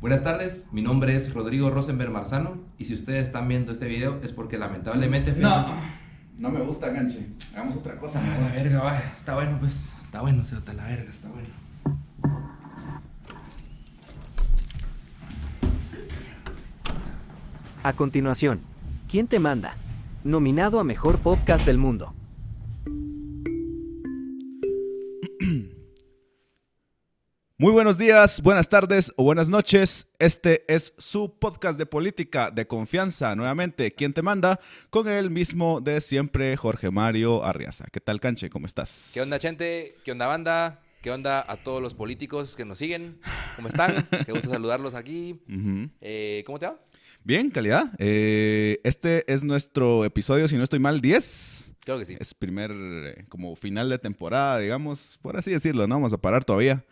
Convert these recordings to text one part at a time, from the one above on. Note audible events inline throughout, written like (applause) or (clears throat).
Buenas tardes, mi nombre es Rodrigo Rosenberg Marzano y si ustedes están viendo este video es porque lamentablemente... No, no me gusta, ganche. Hagamos otra cosa. Ah, la verga, va. Está bueno, pues. Está bueno, se la verga, está bueno. A continuación, ¿Quién te manda? Nominado a Mejor Podcast del Mundo. Muy buenos días, buenas tardes o buenas noches. Este es su podcast de política de confianza. Nuevamente, ¿quién te manda? Con el mismo de siempre, Jorge Mario Arriaza. ¿Qué tal, Canche? ¿Cómo estás? ¿Qué onda, gente? ¿Qué onda, banda? ¿Qué onda a todos los políticos que nos siguen? ¿Cómo están? Qué gusto saludarlos aquí. Eh, ¿Cómo te va? Bien, calidad. Eh, este es nuestro episodio, si no estoy mal, 10. Creo que sí. Es primer, eh, como final de temporada, digamos, por así decirlo, ¿no? Vamos a parar todavía.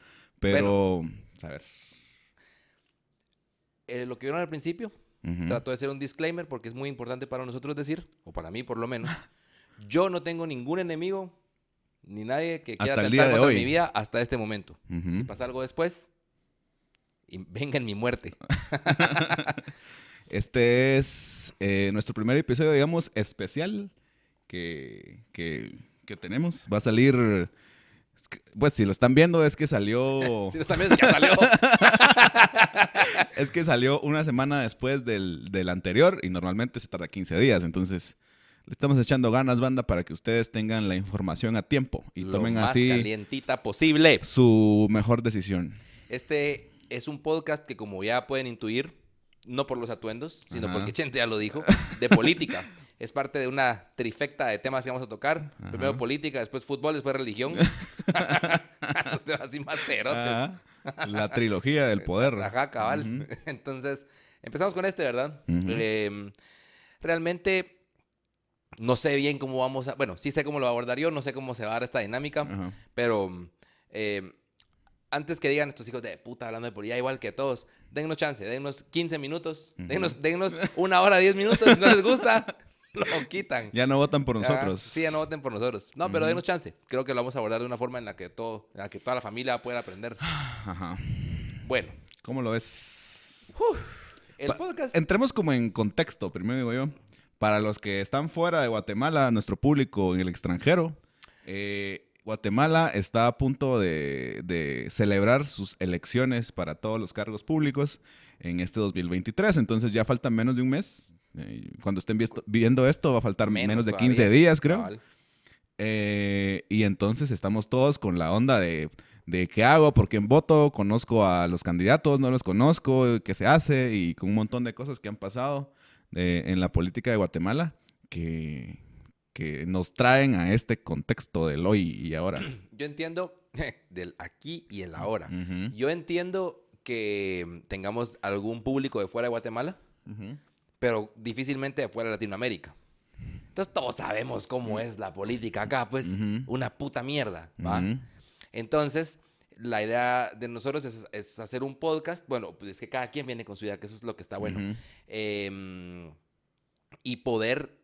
Pero, a ver. Eh, lo que vieron al principio, trato de hacer un disclaimer porque es muy importante para nosotros decir, o para mí por lo menos, (laughs) yo no tengo ningún enemigo ni nadie que quiera atentar contra mi vida hasta este momento. Si pasa algo después, venga en mi muerte. (laughs) Este es eh, nuestro primer episodio, digamos, especial que, tenemos. Va a salir. Pues si lo están viendo, es que salió. (laughs) si lo están viendo, es que salió. (laughs) es que salió una semana después del, anterior y normalmente se tarda 15 días. Entonces, le estamos echando ganas, banda, para que ustedes tengan la información a tiempo y lo tomen más así. calientita posible. Su mejor decisión. Este es un podcast que, como ya pueden intuir, no por los atuendos, sino porque Chente ya lo dijo, (laughs) de política. Es parte de una trifecta de temas que vamos a tocar. Primero política, después fútbol, después religión. (laughs) los temas así más cerotes. La trilogía del (laughs) poder. Ajá, cabal. (laughs) Entonces, empezamos con este, ¿verdad? Em, realmente no sé bien cómo vamos a... Bueno, sí sé cómo lo abordar yo, no sé cómo se va a dar esta dinámica, pero... Eh, antes que digan estos hijos de puta hablando de política, igual que todos, dennos chance, dennos 15 minutos, dennos, una hora, 10 minutos, si no les gusta, (laughs) lo quitan. Ya no votan por nosotros. sí, ya no voten por nosotros. No, pero dennos chance. Creo que lo vamos a abordar de una forma en la que todo, en la que toda la familia pueda aprender. (sighs) Ajá. Bueno. ¿Cómo lo ves? el podcast. Entremos como en contexto, primero digo yo. Para los que están fuera de Guatemala, nuestro público en el extranjero, eh, Guatemala está a punto de, celebrar sus elecciones para todos los cargos públicos en este 2023. Entonces ya falta menos de un mes. Eh, cuando estén viendo esto va a faltar menos, de 15 días, creo. Eh, y entonces estamos todos con la onda de, qué hago, por quién voto, conozco a los candidatos, no los conozco, qué se hace y con un montón de cosas que han pasado eh, en la política de Guatemala que, que nos traen a este contexto del hoy y ahora. (clears throat) Yo entiendo (laughs) del aquí y el ahora. Yo entiendo que tengamos algún público de fuera de Guatemala, pero difícilmente de fuera de Latinoamérica. Entonces todos sabemos cómo es la política acá, pues una puta mierda, ¿va? Entonces, la idea de nosotros es, hacer un podcast, bueno, pues es que cada quien viene con su idea, que eso es lo que está bueno, em, y poder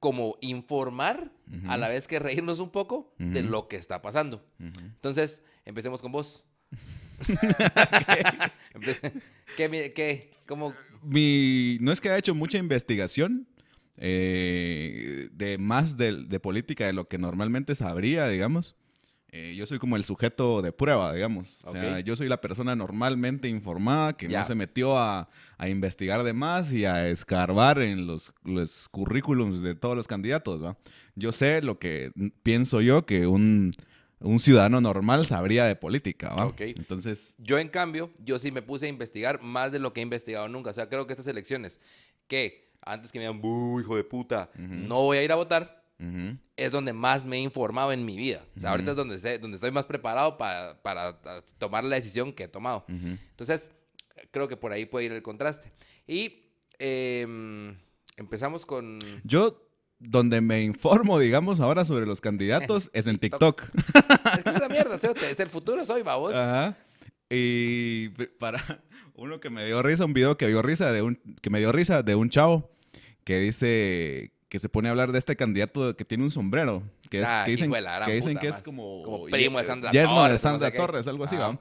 como informar a la vez que reírnos un poco de lo que está pasando. Entonces, empecemos con vos. (laughs) ¿Qué? ¿Qué? ¿Cómo? Mi, no es que haya hecho mucha investigación eh, de más de, política de lo que normalmente sabría, digamos. Eh, yo soy como el sujeto de prueba, digamos. O sea, yo soy la persona normalmente informada que no se metió a, investigar de más y a escarbar en los, los currículums de todos los candidatos, ¿va? Yo sé lo que pienso yo que un, ciudadano normal sabría de política, ¿va? Entonces... Yo, en cambio, yo sí me puse a investigar más de lo que he investigado nunca. O sea, creo que estas elecciones, que antes que me digan, hijo de puta! No voy a ir a votar es donde más me he informado en mi vida. ahorita es donde, sé, donde estoy más preparado para, tomar la decisión que he tomado. Entonces, creo que por ahí puede ir el contraste. Y em, empezamos con... Yo donde me informo, digamos, ahora sobre los candidatos (laughs) es en TikTok. (laughs) es que es la mierda, es el futuro, soy babos. Ajá. Y para (laughs) uno que me dio risa, un video que dio risa de un que me dio risa de un chavo que dice que se pone a hablar de este candidato que tiene un sombrero. Que, es, ah, que dicen, que, dicen que es como, como primo de Sandra Torres. de Sandra Torres, algo así, ¿va?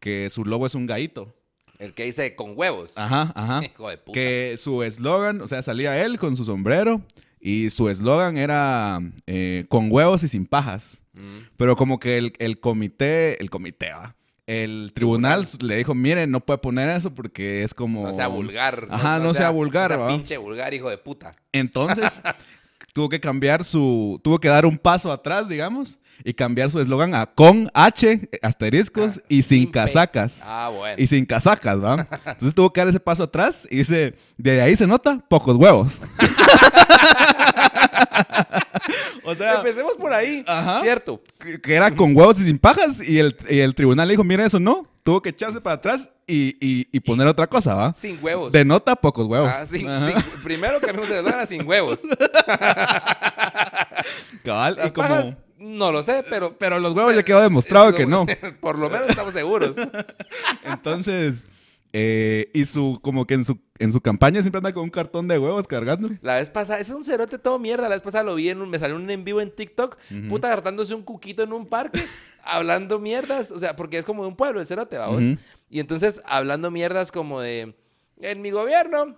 Que su logo es un gaito. El que dice con huevos. Ajá, ajá. Hijo de puta. Que su eslogan, o sea, salía él con su sombrero y su eslogan era eh, con huevos y sin pajas. Mm. Pero como que el, el comité, el comité, ¿va? El tribunal le dijo, miren, no puede poner eso porque es como... No sea vulgar. Ajá, no, sea, vulgar, no pinche vulgar, hijo de puta. Entonces, (laughs) tuvo que cambiar su... Tuvo que dar un paso atrás, digamos, y cambiar su eslogan a con H, asteriscos, Ah, y sin casacas. Ah, bueno. Y sin casacas, ¿va? (laughs) Entonces tuvo que dar ese paso atrás y dice, de ahí se nota pocos huevos. (laughs) o sea, Empecemos por ahí. Ajá. Cierto. que que era con huevos y sin pajas y el, y el tribunal le dijo, mira eso no, tuvo que echarse para atrás y, y- y poner otra cosa, ¿va? Sin huevos. Denota pocos huevos. Ah, sin- sin- primero eslogan a sin huevos. (laughs) Cabal, y como... pajas, no lo sé, pero... (laughs) Pero los huevos ya quedó demostrado que no. (laughs) Por lo menos estamos seguros. (laughs) Entonces, eh, y su, como que en su, en su campaña siempre anda con un cartón de huevos cargando. La vez pasada, ese es un cerote todo mierda. La vez pasada lo vi en un, me salió un en vivo en TikTok, puta hartándose un cuquito en un parque, hablando mierdas. O sea, porque es como de un pueblo el cerote, vamos. Y entonces hablando mierdas como de, en mi gobierno,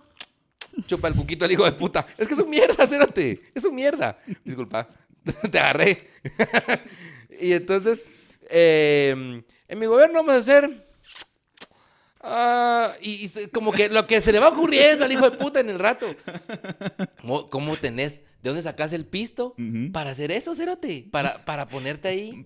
chupa el cuquito el hijo de puta. Es que es un mierda, cerote. Es un mierda. Disculpa, (laughs) te agarré. y entonces, eh, en mi gobierno vamos a hacer... Ah, y, como que lo que se le va ocurriendo al hijo de puta en el rato. ¿Cómo, cómo tenés? ¿De dónde sacás el pisto? Para hacer eso, Cerote. Para, para ponerte ahí.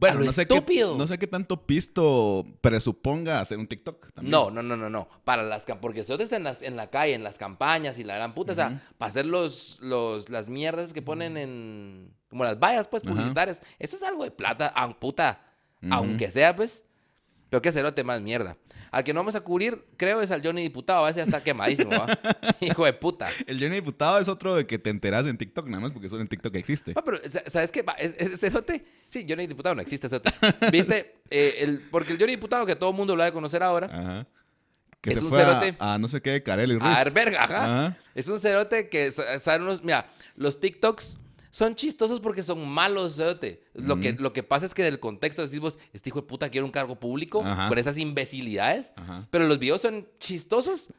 Bueno, A no sé, qué, estúpido. no sé qué tanto pisto presuponga hacer un TikTok también. No, no, no, no, no. Para las porque está en, las, en la calle, en las campañas y la gran puta. O sea, para hacer los, los, las mierdas que ponen en. Como las vallas, pues, publicitarias. Eso es algo de plata, aun puta. Ujú. Aunque sea, pues. Pero que Cerote más mierda. Al que no vamos a cubrir, creo, es al Johnny Diputado. A ese ya está quemadísimo, ¿va? (laughs) Hijo de puta. El Johnny Diputado es otro de que te enteras en TikTok, nada más porque solo en TikTok existe. Ah, pero, ¿sabes qué? Va, es- Ese cerote, sí, Johnny Diputado no existe, cerote. ¿Viste? (laughs) Eh, el, porque el Johnny Diputado que todo el mundo lo ha de conocer ahora, Ajá. Que Es se un fue a- cerote. A, no sé qué de Carelli Ruiz. a ver, verga, ajá. Ajá. Es un cerote que sa- saben unos, mira, los TikToks son chistosos porque son malos, cerote. Lo, que, lo que pasa es que del contexto decimos, este hijo de puta quiere un cargo público Ajá. por esas imbecilidades, Ajá. pero los videos son chistosos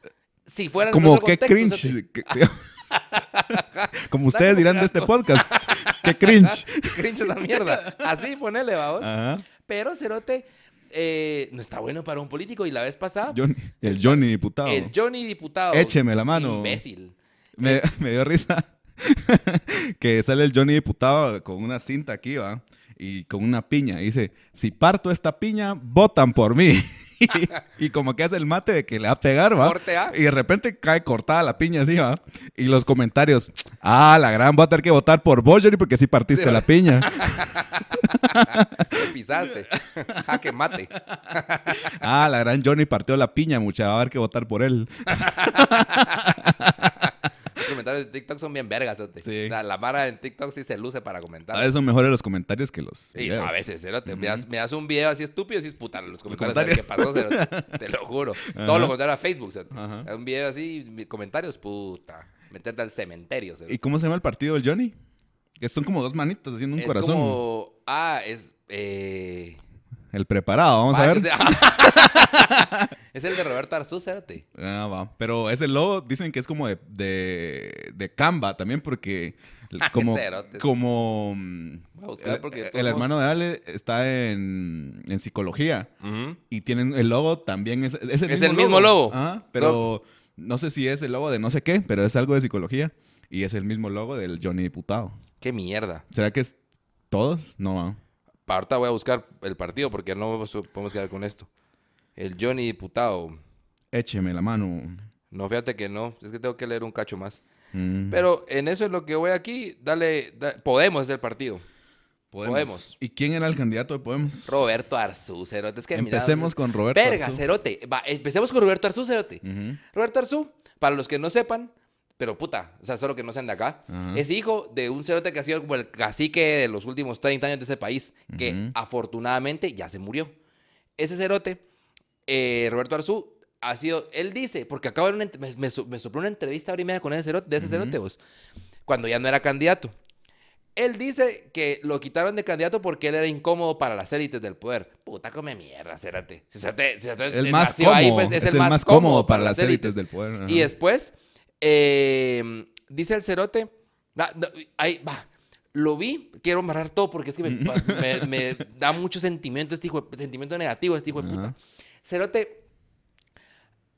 si fueran en Como qué cringe. (laughs) Como ustedes dirán de este podcast. (laughs) Qué cringe. cringe esa mierda. Así, ponele, vamos. Ajá. Pero Cerote eh, no está bueno para un político. Y la vez pasada, Johnny- el Johnny Diputado. el Johnny diputado. Écheme la mano. Imbécil. Me, (laughs) me dio risa (laughs) que sale el Johnny Diputado con una cinta aquí, ¿va? Y con una piña. Y dice, si parto esta piña, votan por mí. (laughs) y, y como que hace el mate de que le va a pegar, ¿va? Y de repente cae cortada la piña así, ¿va? Y los comentarios, ah, la gran, voy a tener que votar por vos, Johnny, porque sí partiste Sí, la piña. (laughs) Lo pisaste. Jaque mate. ah, la gran Johnny partió la piña, mucha, va a haber que votar por él. Los comentarios de TikTok son bien vergas. Sí. La, la mara en TikTok sí se luce para comentar. A veces son mejores los comentarios que los a veces, me, das, me das un video así estúpido y es puta los comentarios. comentarios. ¿Qué pasó? Te lo juro. (laughs) Todo lo contrario a Facebook. Ajá. Un video así, comentarios, puta. Meterte al cementerio. ¿Y cómo se llama el partido del Johnny? Que son como dos manitas haciendo un es corazón. como... Ah, es... Eh... El preparado, vamos a Ah, ver. o sea- (laughs) (laughs) es el de Roberto Arzú, Cerote. Ah, va. Pero ese logo dicen que es como de, de, de Canva también porque (laughs) como, cerote. como mm, Voy a buscar el, porque de el hermano de Ale está en, en psicología y tienen el logo también es, es el Es mismo el mismo logo. Ajá, pero no sé si es el logo de no sé qué, pero es algo de psicología y es el mismo logo del Johnny Diputado. Qué mierda. ¿Será que es todos? No. Pa- Ahorita voy a buscar el partido porque no podemos quedar con esto. El Johnny Diputado. Écheme la mano. No, fíjate que no. Es que tengo que leer un cacho más. Mm. Pero en eso es lo que voy aquí. Dale, da- Podemos hacer partido. Podemos. ¿Y quién era el candidato de Podemos? Roberto Arzú, Cerote. Es que mira, Empecemos con Roberto Verga, Arzú. Cerote. Va, empecemos con Roberto Arzú, Cerote. Roberto Arzú, para los que no sepan, pero puta, o sea, solo que no sean de acá, es hijo de un cerote que ha sido como el cacique de los últimos 30 años de ese país, que afortunadamente ya se murió. Ese cerote, eh, Roberto Arzú, ha sido, él dice, porque acabo de una me, me, so- me sopló una entrevista ahora y media con ese cerote, de ese cerote, vos, cuando ya no era candidato. Él dice que lo quitaron de candidato porque él era incómodo para las élites del poder. Puta, come mierda, cérate. Si se te- si se te- El más nació cómodo, ahí, pues, es, el más, cómodo para las élites del poder. ajá. Y después, eh, dice el cerote, va, ahí va, lo vi, quiero amarrar todo porque es que me, (laughs) me- me da mucho sentimiento, este hijo de- sentimiento negativo, este hijo de puta. Ajá. Cerote,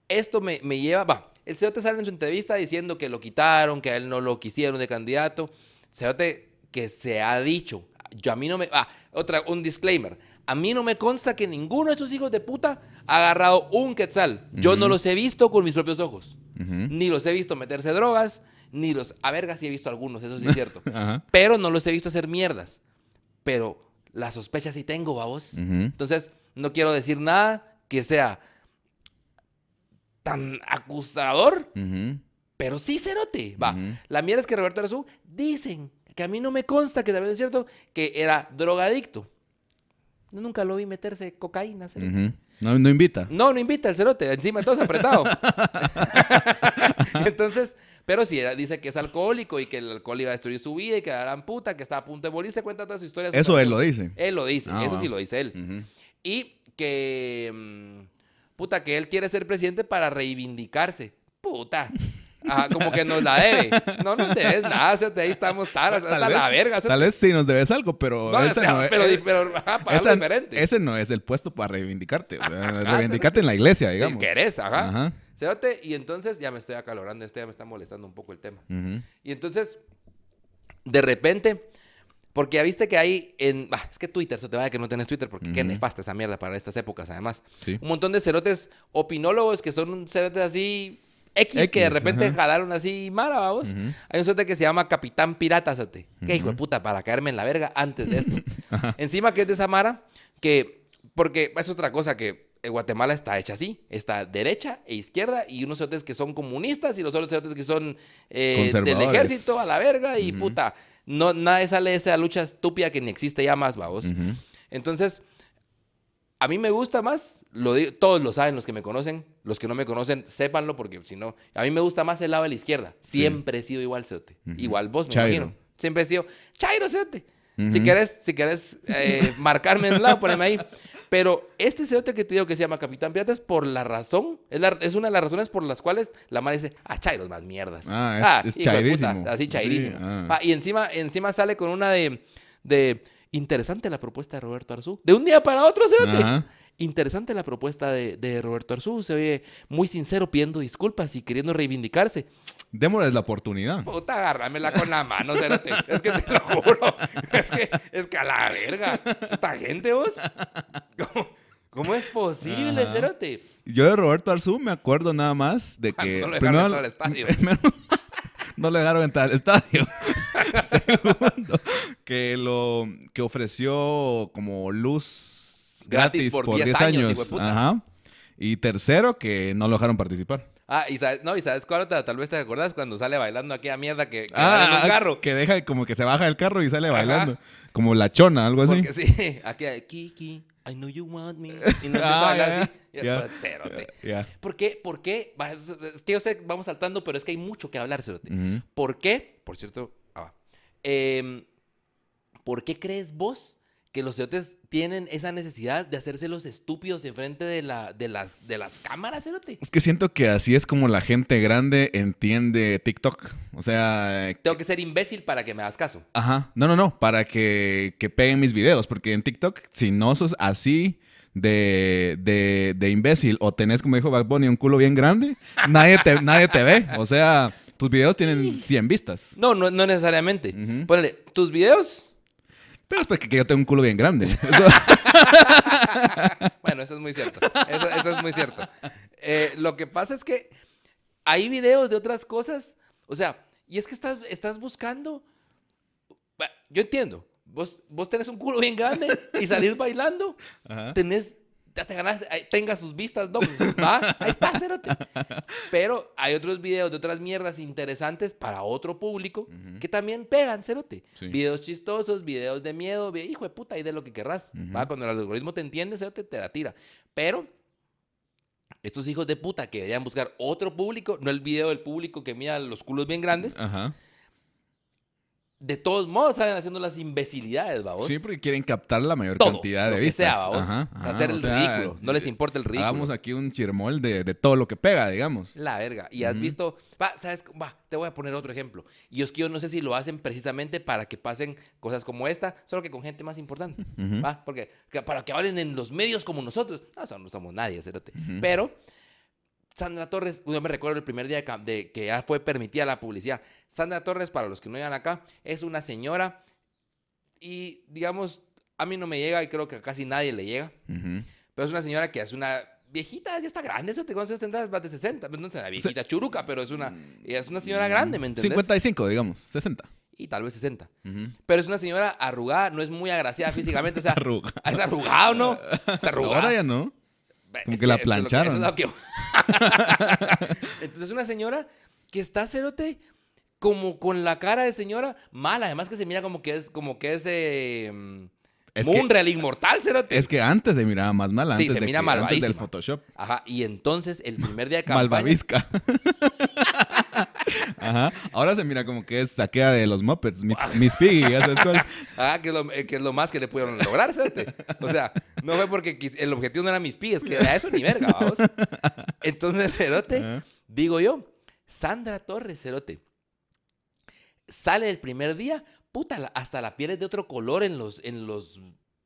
esto me, me lleva, va, el cerote sale en su entrevista diciendo que lo quitaron, que a él no lo quisieron de candidato. Cerote, que se ha dicho, yo a mí no me, ah, otra, un disclaimer, a mí no me consta que ninguno de estos hijos de puta ha agarrado un quetzal. Yo no los he visto con mis propios ojos. Ujú. Ni los he visto meterse drogas, ni los... A verga sí he visto algunos, eso sí es cierto. (laughs) Ajá. Pero no los he visto hacer mierdas. Pero la sospecha sí tengo, babos. Entonces, no quiero decir nada que sea tan acusador, pero sí cerote. Va. La mierda es que Roberto Arzú dicen que a mí no me consta que también es cierto que era drogadicto. Nunca lo vi meterse cocaína, cerote. No, no invita. No, no invita al cerote, encima todo es apretado. (laughs) (laughs) Entonces, pero sí, dice que es alcohólico y que el alcohol iba a destruir su vida y que la gran puta, que está a punto de morirse, cuenta toda su historia. Eso él lo dice. Él lo dice, Ah, eso sí lo dice él. Y que, mm, puta, que él quiere ser presidente para reivindicarse. Puta. Ajá, como que nos la debe. No nos debes nada, o sea, de ahí estamos taras, hasta la verga. o sea, tal vez sí nos debes algo, pero no, o ese, sea, no es, pero, pero ajá, para algo esa- diferente. ese no es el puesto para reivindicarte. Ajá, reivindicarte en la iglesia, Si digamos. querés, ajá. Cerote, y entonces ya me estoy acalorando, este ya me está molestando un poco el tema. Y entonces, de repente, porque ya viste que hay en. bah, es que Twitter, se te vaya que no tenés Twitter, porque qué nefasta esa mierda para estas épocas, además. Sí. Un montón de cerotes opinólogos que son cerotes así. X, que de repente jalaron así mara, vamos. Hay un cerote que se llama Capitán Pirata, cerote. Que hijo de puta, para caerme en la verga antes de esto. (laughs) Encima que es de esa mara, que. Porque es otra cosa que Guatemala está hecha así. Está derecha e izquierda y unos cerotes que son comunistas y los otros cerotes que son eh, del ejército a la verga y puta. No, nadie sale de esa lucha estúpida que ni existe ya más, vamos. Entonces, a mí me gusta más, lo digo- todos lo saben, los que me conocen, los que no me conocen, sépanlo, porque si no, a mí me gusta más el lado de la izquierda. Siempre he sido igual, Ceote. Igual vos, me Chairo. imagino. Siempre he sido Chairo, Ceote. Si querés, si querés eh, (laughs) marcarme en un lado, poneme ahí. Pero este cerote que te digo que se llama Capitán Pirata es por la razón, es, la- es una de las razones por las cuales la madre dice, ah, Chairo es más mierdas. Ah, es- puta, chairísimo. así Sí, chairísimo. ah. Ah, y encima, encima sale con una de, de interesante la propuesta de Roberto Arzú. De un día para otro, cerote. Ajá. Interesante la propuesta de, de Roberto Arzú. Se oye muy sincero pidiendo disculpas y queriendo reivindicarse. Démosles la oportunidad. Puta, agárramela con la mano, cerote. Es que te lo juro. Es que, es que a la verga. Esta gente, vos. ¿Cómo, cómo es posible, Ajá. cerote? Yo de Roberto Arzú me acuerdo nada más de Cuando que. (laughs) no lo dejaron entrar al estadio. primero- no lo dejaron entrar al estadio. Segundo, que lo que ofreció como luz Gratis gratis, por por, 10 10 años, años. hijo de puta. Ajá. Y tercero, que no lo dejaron participar. Ah, y sabes, no, y sabes cuál otra, tal vez te acordás cuando sale bailando aquella mierda que, que en un carro. Ah, que deja como que se baja del carro y sale bailando. Como la chona, algo así. Porque sí, (laughs) aquí Kiki, I know you want me. Y no a Ah, ya, así. Y ya. después, cerote. Ya. ¿Por qué? ¿Por qué? Es, que yo sé, vamos saltando, pero es que hay mucho que hablar, cerote. Ujú. ¿Por qué? Por cierto, ah. Em, ¿por qué crees vos que los cerotes tienen esa necesidad de hacerse los estúpidos enfrente de, la, de, las, de las cámaras, cerote? Es que siento que así es como la gente grande entiende TikTok. O sea, Tengo que ser imbécil para que me hagas caso. Ajá. No, no, no. Para que, que peguen mis videos. Porque en TikTok, si no sos así de, de, de imbécil o tenés, como dijo Bad Bunny, un culo bien grande, nadie te, nadie te ve. O sea, tus videos tienen 100 vistas. No, no, no necesariamente. Ujú. Ponle, tus videos Pero es porque yo tengo un culo bien grande. (laughs) (laughs) Bueno, eso es muy cierto. Eso, eso es muy cierto. Eh, lo que pasa es que hay videos de otras cosas. O sea, y es que estás, estás buscando. Yo entiendo. Vos, vos tenés un culo bien grande y salís bailando. Ajá. Tenés. Ya te ganas, ahí tenga sus vistas, don. ¿va? Ahí está, cerote. Pero hay otros videos de otras mierdas interesantes para otro público que también pegan, cerote. Sí. Videos chistosos, videos de miedo, hijo de puta, y de lo que querrás. ¿va? Cuando el algoritmo te entiende, cerote, te la tira. Pero estos hijos de puta que deberían buscar otro público, no el video del público que mira los culos bien grandes, Ajá. De todos modos salen haciendo las imbecilidades, babos. Sí, porque quieren captar la mayor Todo, cantidad lo de que vistas. Ajá, O sea, ajá, hacer el o sea, ridículo. No les importa el ridículo. Hagamos aquí un chirmol de, de todo lo que pega, digamos. La verga. Y has visto, va, sabes, va, te voy a poner otro ejemplo. Y es que yo no sé si lo hacen precisamente para que pasen cosas como esta, solo que con gente más importante. Va, porque que- para que hablen en los medios como nosotros. No, eso no somos nadie, cerote. Pero Sandra Torres, yo me recuerdo el primer día de, que ya fue permitida la publicidad. Sandra Torres, para los que no llegan acá, es una señora y, digamos, a mí no me llega y creo que a casi nadie le llega. Pero es una señora que es una viejita, ya está grande, ¿eso te conoces? Tendrás más de 60. Pues no es una viejita churuca, pero es una, ella es una señora grande, ¿me entendés? 55, digamos, 60. Y tal vez 60. Ujú. Pero es una señora arrugada, no es muy agraciada físicamente. O sea, (laughs) Arrugada. ¿es arrugada o no? (laughs) Es arrugada. Ahora ya no. Como es que la es plancharon. es que- (laughs) Entonces, una señora que está cerote como con la cara de señora mala. Además que se mira como que es, como que es, eh, Es que- Munreal inmortal, cerote. Es que antes se miraba más mal, Sí, antes, se de mira que- antes del. Photoshop. Ajá, y entonces el primer día de (laughs) campaña... Malvavisca. (laughs) Ajá. Ahora se mira como que es saquea de los Muppets, Miss, Miss Piggy, ¿ya sabes cuál? Ah, que es, lo, eh, que es lo más que le pudieron lograr, cerote. O sea, no fue porque el objetivo no era mis pies, que era eso ni verga, vamos. Entonces, Cerote, Ajá. digo yo, Sandra Torres, Cerote, sale el primer día, puta, hasta la piel es de otro color en los, en los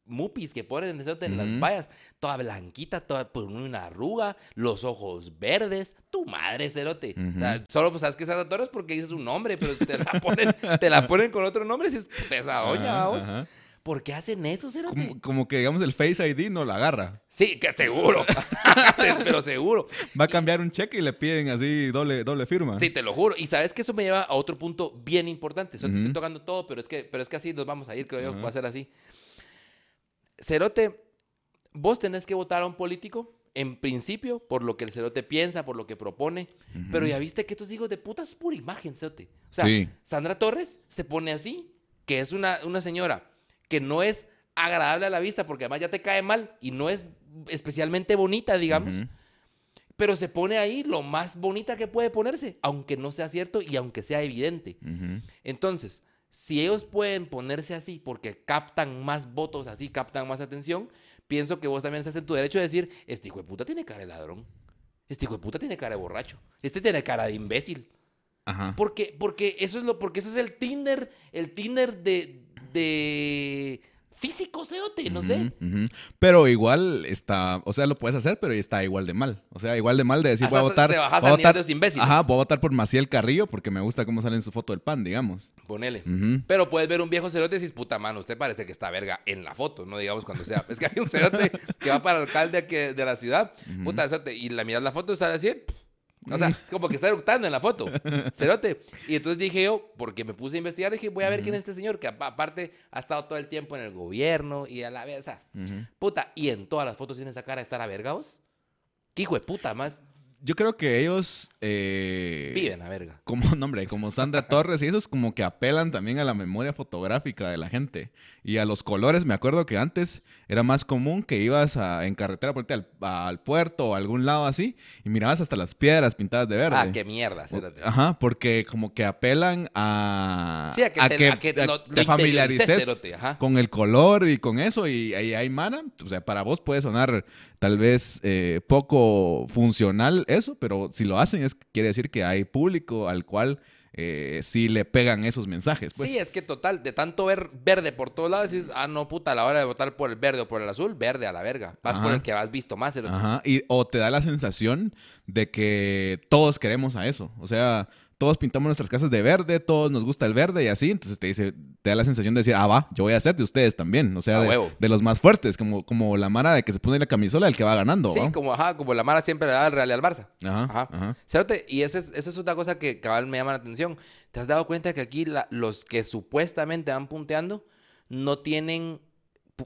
mupis que ponen en las Ujú. vallas, toda blanquita, toda por una arruga, los ojos verdes, tu madre, Cerote. O sea, solo pues sabes que es Sandra Torres porque dice su nombre, pero te la ponen, te la ponen con otro nombre, si es esa doña, vamos. ajá. ¿Por qué hacen eso, Cerote? Como, como que, digamos, el Face ID no la agarra. Sí, que seguro. (laughs) pero seguro. Va a cambiar un cheque y le piden así doble, doble firma. Sí, te lo juro. Y sabes que eso me lleva a otro punto bien importante. Eso te estoy tocando todo, pero es que, pero es que así nos vamos a ir, creo yo, va a ser así. Cerote, vos tenés que votar a un político, en principio, por lo que el Cerote piensa, por lo que propone. Pero ya viste que estos hijos de puta es pura imagen, Cerote. O sea, Sí. Sandra Torres se pone así, que es una, una señora que no es agradable a la vista, porque además ya te cae mal y no es especialmente bonita, digamos. Pero se pone ahí lo más bonita que puede ponerse, aunque no sea cierto y aunque sea evidente. Entonces, si ellos pueden ponerse así porque captan más votos así, captan más atención, pienso que vos también estás en tu derecho de decir, este hijo de puta tiene cara de ladrón, este hijo de puta tiene cara de borracho, este tiene cara de imbécil. Ajá. Porque, porque eso es lo, porque eso es el Tinder, el Tinder de, de físico, cerote, no sé. Pero igual está, o sea, lo puedes hacer, pero está igual de mal. O sea, igual de mal de decir, voy a votar. te bajas voy a votar de los imbéciles. Ajá, voy a votar por Maciel Carrillo porque me gusta cómo sale en su foto del pan, digamos. Ponele. Pero puedes ver un viejo cerote y dices, puta mano, usted parece que está verga en la foto, no digamos cuando sea. Es que hay un cerote que va para el alcalde que- de la ciudad, puta cerote, y la miras la foto y sale así, pff, o sea, (laughs) como que está eructando en la foto, cerote. Y entonces dije yo, porque me puse a investigar, dije, voy a ver quién es este señor, que apa- aparte ha estado todo el tiempo en el gobierno y a la vez, o sea, puta, y en todas las fotos tiene esa cara de estar a vergaos. ¿Qué hijo de puta más? Yo creo que ellos. eh, Viven a verga. Como, no, hombre, como Sandra (laughs) Torres y esos como que apelan también a la memoria fotográfica de la gente y a los colores. Me acuerdo que antes era más común que ibas a- en carretera por al, al puerto o a algún lado así y mirabas hasta las piedras pintadas de verde. Ah, qué mierda. Ajá, porque como que apelan a, Sí, a que te- a que lo- lo te familiarices cerote, con el color y con eso y ahí hay mana. O sea, para vos puede sonar tal vez eh, poco funcional eso, pero si lo hacen es quiere decir que hay público al cual eh, sí le pegan esos mensajes. Pues. Sí, es que total, de tanto ver verde por todos lados, dices, ah, no, puta, a la hora de votar por el verde o por el azul, verde a la verga. Vas por Ajá. el que has visto más. cerote. Ajá, y, o te da la sensación de que todos queremos a eso. O sea, todos pintamos nuestras casas de verde, todos nos gusta el verde y así. Entonces te dice, te da la sensación de decir, ah, va, yo voy a ser de ustedes también. O sea, de, los más fuertes, como, como la mara de que se pone la camisola del que va ganando. Sí, ¿va? como, ajá, como la Mara siempre le da al Real y al Barça. Ajá, Ajá. ajá. Y esa es, esa es otra cosa que cabal me llama la atención. ¿Te has dado cuenta que aquí la- los que supuestamente van punteando no tienen,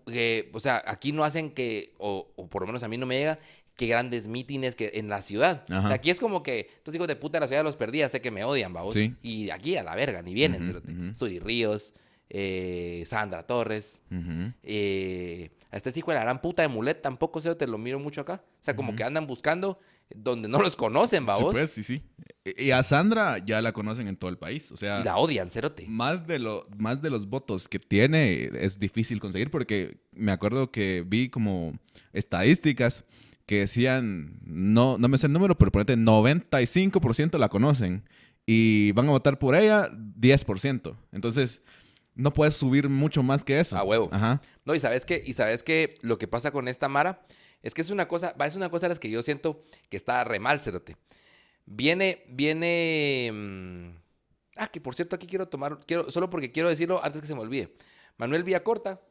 que, o sea, aquí no hacen que, o, o por lo menos a mí no me llega, que grandes mítines que en la ciudad. O sea, aquí es como que estos hijos de puta de la ciudad los perdí, sé que me odian, vamos. Sí. Y aquí a la verga, ni vienen, ujú. Suri Ríos, eh, Sandra Torres, eh, a este hijo de la gran puta de Mulet tampoco sé, te lo miro mucho acá. O sea, como que andan buscando donde no los conocen, Sí, babos. pues, sí, sí. Y a Sandra ya la conocen en todo el país. O sea, y la odian, cerote. más de, lo, más de los votos que tiene es difícil conseguir porque me acuerdo que vi como estadísticas que decían, no, no me sé el número, pero ponete 95% la conocen y van a votar por ella 10%. Entonces, no puedes subir mucho más que eso. A huevo. Ajá. No, y sabes que, y sabes que lo que pasa con esta Mara es que es una cosa, va, es una cosa de las que yo siento que está re mal, cerote. Viene, viene. mm, ah, que por cierto, aquí quiero tomar, quiero, solo porque quiero decirlo antes que se me olvide. Manuel Villacorta,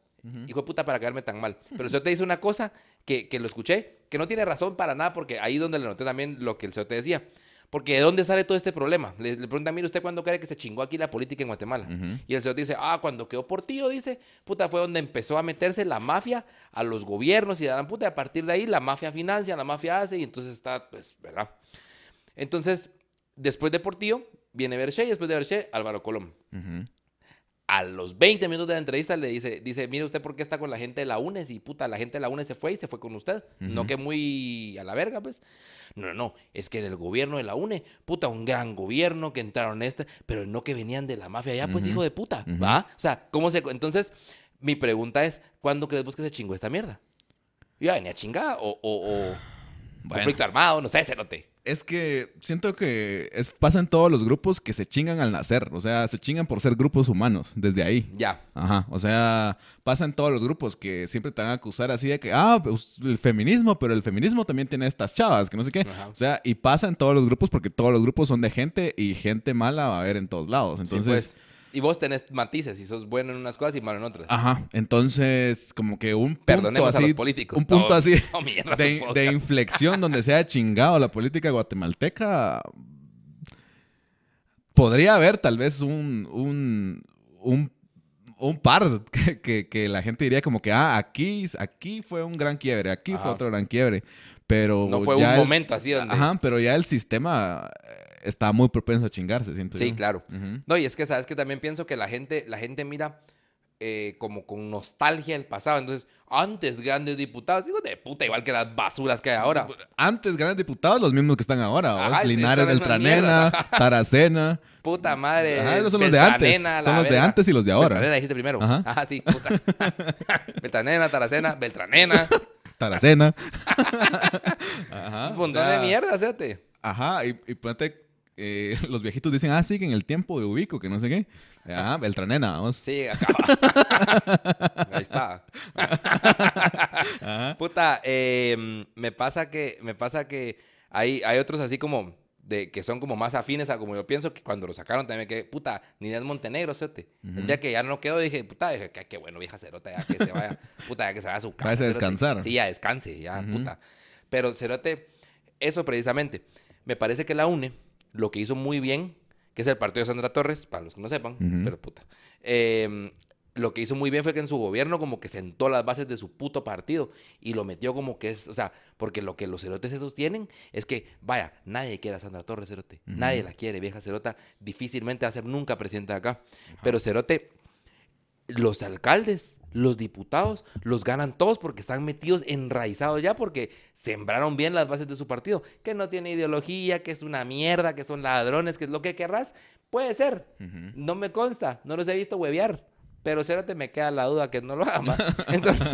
hijo de puta para caerme tan mal. Pero el señor te dice una cosa que, que lo escuché, que no tiene razón para nada, porque ahí donde le noté también lo que el señor te decía. Porque ¿de dónde sale todo este problema? Le, le preguntan, mire, ¿usted cuándo cree que se chingó aquí la política en Guatemala? Y el señor dice, ah, cuando quedó Portillo, dice, puta, fue donde empezó a meterse la mafia a los gobiernos y a la puta, y a partir de ahí la mafia financia, la mafia hace, y entonces está, pues, ¿verdad? Entonces, después de Portillo, viene Berche, y después de Berche, Álvaro Colón. Ujú. A los 20 minutos de la entrevista le dice, dice, mire usted por qué está con la gente de la UNES y puta, la gente de la UNES se fue y se fue con usted. No que muy a la verga, pues. No, no, no, es que en el gobierno de la UNE, puta, un gran gobierno que entraron este, pero no que venían de la mafia allá, pues hijo de puta, ¿va? O sea, ¿cómo se...? Entonces, mi pregunta es, ¿cuándo crees vos que se chingó esta mierda? Ya venía chingada o, o, o conflicto armado, no sé, cerote. Es que siento que es, pasa en todos los grupos que se chingan al nacer. O sea, se chingan por ser grupos humanos, desde ahí. Ya. Ajá, o sea, pasa en todos los grupos que siempre te van a acusar así de que, ah, pues, el feminismo, pero el feminismo también tiene estas chavas, que no sé qué. Ajá. O sea, y pasa en todos los grupos porque todos los grupos son de gente y gente mala va a haber en todos lados. Sí, Entonces, pues. Y vos tenés matices y sos bueno en unas cosas y malo en otras. ajá, entonces, como que un punto Perdonemos a así, los políticos. un punto Todo- así (laughs) todo de, inflexión donde (laughs) se ha chingado la política guatemalteca, podría haber tal vez un, un, un, un par que, que- que la gente diría como que, ah, aquí, aquí fue un gran quiebre, aquí fue otro gran quiebre, pero No fue ya un el- momento así donde... Ajá, pero ya el sistema está muy propenso a chingarse, siento Sí, yo. claro. Ujú. No, y es que sabes que también pienso que la gente, la gente mira eh, como con nostalgia el pasado. Entonces, antes grandes diputados, hijos de puta, igual que las basuras que hay ahora. Antes grandes diputados, los mismos que están ahora. Ajá, sí, Linares mismas Beltranena, mierdas. Taracena. Puta madre. Ajá, esos son los de antes. Son los de antes y los de ahora. Beltranena dijiste primero. Ajá. Ajá, sí, puta. (laughs) Beltranena, Taracena, Beltranena. Taracena. (laughs) Ajá. un montón o sea, de mierda, fíjate. Ajá, y, y ponte, eh, (laughs) los viejitos dicen, ah, sí, que en el tiempo de Ubico, que no sé qué. Ajá, Beltranena, vamos. Sí, acaba. (laughs) Ahí está. Puta, eh, me pasa que, me pasa que hay, hay otros así como de que son como más afines a como yo pienso que cuando lo sacaron también quedé, puta, Ninel Montenegro, ¿cierto? El día que ya no quedó dije, puta, dije, qué, bueno, vieja cerota, ya que se vaya, (laughs) puta, ya que se vaya a su casa. A cerote. descansar. Sí, ya descanse, ya, puta. Pero cerote, eso precisamente, me parece que la UNE, lo que hizo muy bien, que es el partido de Sandra Torres, para los que no sepan, pero puta. eh, lo que hizo muy bien fue que en su gobierno como que sentó las bases de su puto partido y lo metió como que es, o sea, porque lo que los cerotes esos tienen es que, vaya, nadie quiere a Sandra Torres, cerote. Nadie la quiere, vieja cerota. Difícilmente va a ser nunca presidenta de acá. Pero cerote, los alcaldes, los diputados, los ganan todos porque están metidos enraizados ya porque sembraron bien las bases de su partido. Que no tiene ideología, que es una mierda, que son ladrones, que es lo que querrás. Puede ser. No me consta, no los he visto huevear. Pero Cerote me queda la duda que no lo haga más. (laughs) (laughs) Entonces,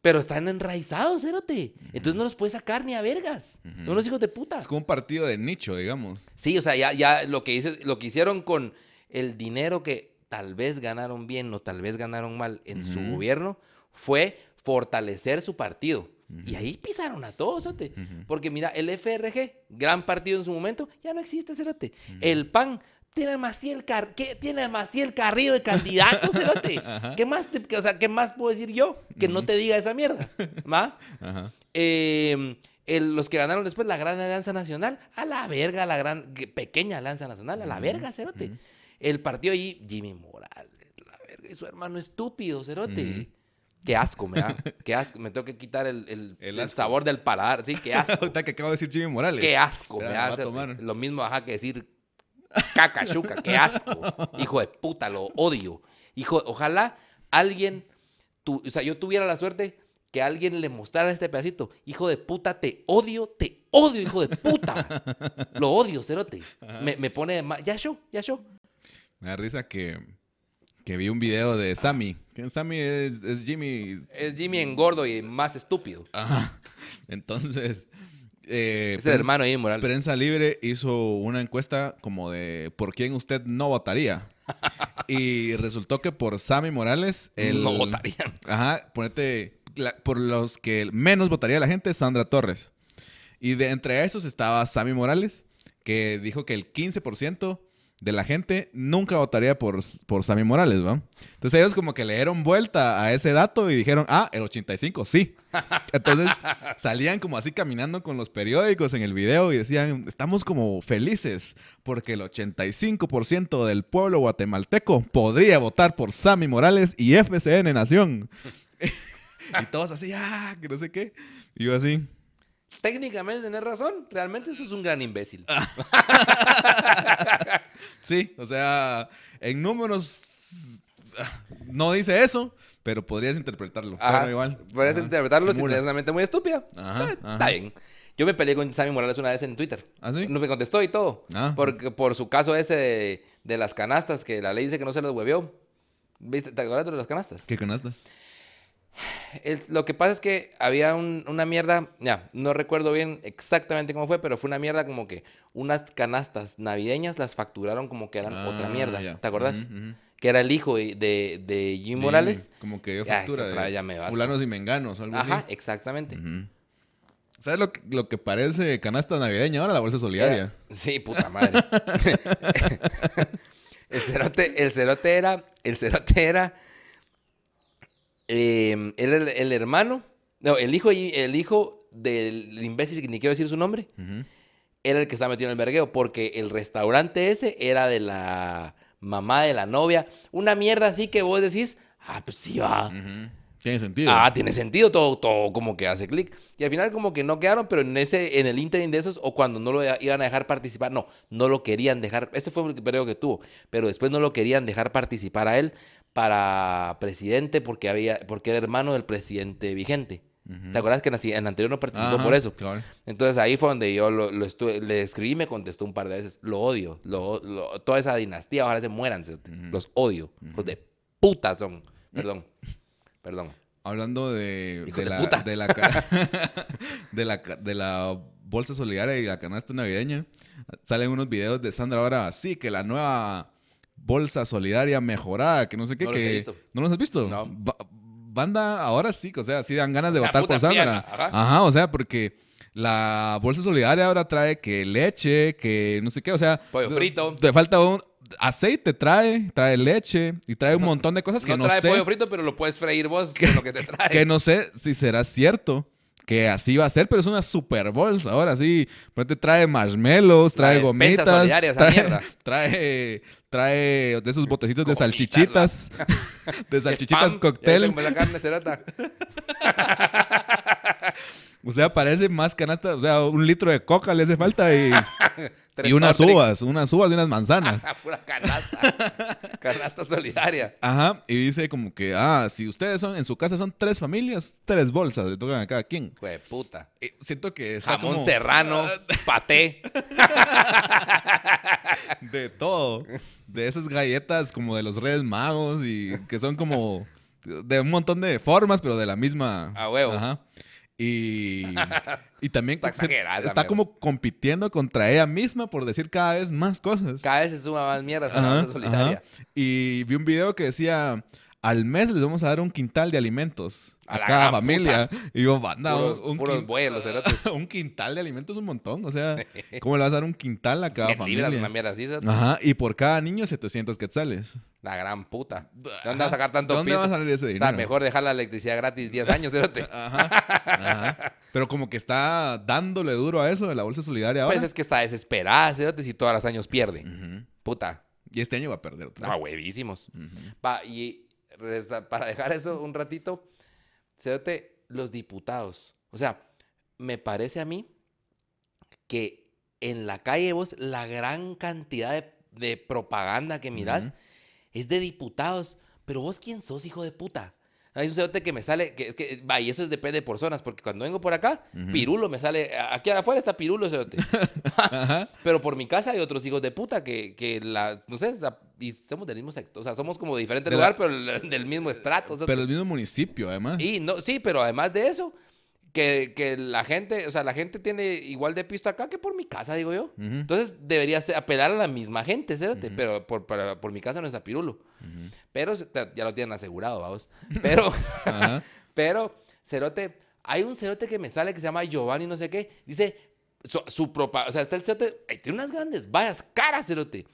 pero están enraizados, Cerote. Entonces no los puedes sacar ni a vergas. Son unos hijos de puta. Es como un partido de nicho, digamos. Sí, o sea, ya, ya lo, que hice, lo que hicieron con el dinero que tal vez ganaron bien o tal vez ganaron mal en su gobierno fue fortalecer su partido. Y ahí pisaron a todos, Cerote. Porque mira, el FRG, gran partido en su momento, ya no existe, Cerote. El PAN tiene a Maciel, Car ¿qué? tiene a Maciel Carrillo de candidato, Cerote. (laughs) ¿Qué más, te- o sea, ¿Qué más puedo decir yo que no te diga esa mierda? ¿Va? (laughs) Eh, el- los que ganaron después la Gran Alianza Nacional, a la verga, la gran que- pequeña Alianza Nacional, a la verga, cerote. El partido allí, Jimmy Morales, la verga, y su hermano estúpido, cerote. Qué asco, me da. Qué asco. Me tengo que quitar el, el- (laughs) El el asco. sabor del paladar. Sí, qué asco. (laughs) Ahorita que acabo de decir Jimmy Morales. Qué asco, Espera, me tomar. Lo mismo, ajá, que decir cacachuca. Qué asco. Hijo de puta, lo odio. Hijo, ojalá alguien, tu, o sea, yo tuviera la suerte que alguien le mostrara este pedacito. Hijo de puta, te odio, te odio, hijo de puta. (laughs) Lo odio, cerote. Me, me pone de mal. Ya show, ya show. Me da risa que, que vi un video de Sammy. Que Sammy es, es Jimmy. Es Jimmy engordo y más estúpido. Ajá. Entonces. eh, Es el hermano ahí, Morales. Prensa Libre hizo una encuesta como de por quién usted no votaría. y resultó que por Sammy Morales. El, No votarían. Ajá, ponete. la- por los que menos votaría la gente, Sandra Torres. Y de entre esos estaba Sammy Morales, que dijo que el 15% de la gente nunca votaría por, por Sammy Morales, ¿va? Entonces ellos como que le dieron vuelta a ese dato y dijeron, ah, el 85, sí. (laughs) Entonces salían como así caminando con los periódicos en el video y decían, estamos como felices porque el 85% del pueblo guatemalteco podría votar por Sammy Morales y FCN Nación. (laughs) (laughs) y todos así, ah, que no sé qué. Y yo así, Técnicamente tenés razón. Realmente eso es un gran imbécil. (laughs) sí, o sea, en números ah, no dice eso, pero podrías interpretarlo. Ajá. Igual. Podrías Ajá. interpretarlo si tienes una mente muy estúpida. Ajá, Eh, ajá. Está bien. Yo me peleé con Sammy Morales una vez en Twitter. ¿Ah, sí? No me contestó y todo. Ah. Porque, por su caso ese de, de las canastas, que la ley dice que no se los hueveó. ¿Viste? ¿Te acuerdas de las canastas? ¿Qué canastas? El- lo que pasa es que había un- una mierda, ya, no recuerdo bien exactamente cómo fue, pero fue una mierda como que unas canastas navideñas las facturaron como que eran otra Ah, mierda. ¿Te ujú. Que era el hijo de, de, de Jim Morales. Como que dio factura de ya me vas fulanos y menganos o algo Ajá, así. exactamente. ¿Sabes lo que, lo que parece canasta navideña ahora? La bolsa solidaria. Era- sí, puta madre. (laughs) el cerote, el cerote era, el cerote era, eh, él el, el hermano, no, el hijo, el hijo del imbécil que ni quiero decir su nombre, era el que estaba metido en el vergueo, porque el restaurante ese era de la mamá de la novia, una mierda así que vos decís, ah, pues sí va. Tiene sentido. Ah, tiene sentido, todo, todo como que hace clic. Y al final como que no quedaron, pero en ese, en el interim de esos, o cuando no lo iban a dejar participar, no, no lo querían dejar, ese fue el periodo que tuvo, pero después no lo querían dejar participar a él para presidente porque había, porque era hermano del presidente vigente. ¿Te acuerdas que en la, anterior no participó Ajá, por eso? claro. Entonces ahí fue donde yo lo, lo estuve, le escribí y me contestó un par de veces. Lo odio. Lo, lo- toda esa dinastía, ojalá se mueran. Los odio. Hijos de puta son. Perdón. (laughs) Perdón. Hablando de, Hijo de, de la, puta. de, la, (laughs) de, la, de la bolsa solidaria y la canasta navideña, salen unos videos de Sandra ahora, sí, que la nueva bolsa solidaria mejorada, que no sé qué, No los he que... visto. ¿No los has visto? No. Ba- banda ahora sí, o sea, sí dan ganas de sea, votar por Sandra. fiera, ajá. o sea, porque la bolsa solidaria ahora trae que leche, que no sé qué, o sea... Pollo frito. Te falta un... Aceite trae, trae leche y trae un montón de cosas que no, no, trae sé pollo frito, pero lo puedes freír vos (laughs) con lo que te trae. que no sé si será cierto que así va a ser, pero es una super bolsa. Ahora sí, te trae marshmallows, trae gomitas, trae, (laughs) trae de esos botecitos de salchichitas, (laughs) de salchichitas Spam, cóctel. la carne. (laughs) O sea, parece más canasta, o sea, un litro de coca le hace falta y, (laughs) unas uvas, unas uvas y unas manzanas. (laughs) Pura canasta. canasta solidaria. (laughs) Ajá, y dice como que, ah, si ustedes son, en su casa son tres familias, tres bolsas, le tocan a cada quien. De puta. Eh, siento que está Jamón como... serrano, paté. De todo. De esas galletas como de los Reyes Magos y que son como de un montón de formas, pero de la misma. A huevo. Ajá. Y, (laughs) y también Está se- como compitiendo contra ella misma por decir cada vez más cosas. Cada vez se suma más mierda ajá. Y vi un video que decía, al mes les vamos a dar un quintal de alimentos a, A la cada familia. (laughs) Y yo, banda, Puros, un, puros quin- bueyes los cerotes. (laughs) un quintal de alimentos es un montón. O sea, (laughs) ¿cómo le vas a dar un quintal a cada 100 familia? libras, una mierda así. Ajá, y por cada niño 700 quetzales. La gran puta. ¿De dónde vas a sacar tanto ¿De dónde va a salir ese O dinero? sea, mejor dejar la electricidad gratis 10 años, cerote. Ajá, ajá. Pero como que está dándole duro a eso de la bolsa solidaria ahora. Pues es que está desesperada, cerote, si todos los años pierde. Puta. Y este año va a perder otra Ah, vez. huevísimos. Ujú. Va, y para dejar eso un ratito, cerote, los diputados. O sea, me parece a mí que en la calle vos la gran cantidad de, de propaganda que mirás es de diputados. pero vos quién sos, hijo de puta. Hay un cerote que me sale, que es que, va, y eso es depende de personas, porque cuando vengo por acá, Pirulo me sale, aquí afuera está Pirulo, cerote. (laughs) Pero por mi casa hay otros hijos de puta que, que la, no sé, y somos del mismo sector, o sea, somos como de diferente De la- lugar, pero el- del mismo estrato. Pero el mismo municipio, además. Y no, sí, pero además de eso, que, que la gente, o sea, la gente tiene igual de pisto acá que por mi casa, digo yo. Ujú. Entonces debería ser- apelar a la misma gente, cerote, pero por, por mi casa no está Pirulo. Pero ya lo tienen asegurado, vamos. (laughs) Pero, (laughs) pero, cerote, hay un cerote que me sale que se llama Giovanni no sé qué, dice... Su, su propa- o sea, está el cerote, ay, tiene unas grandes vallas, caras, cerote.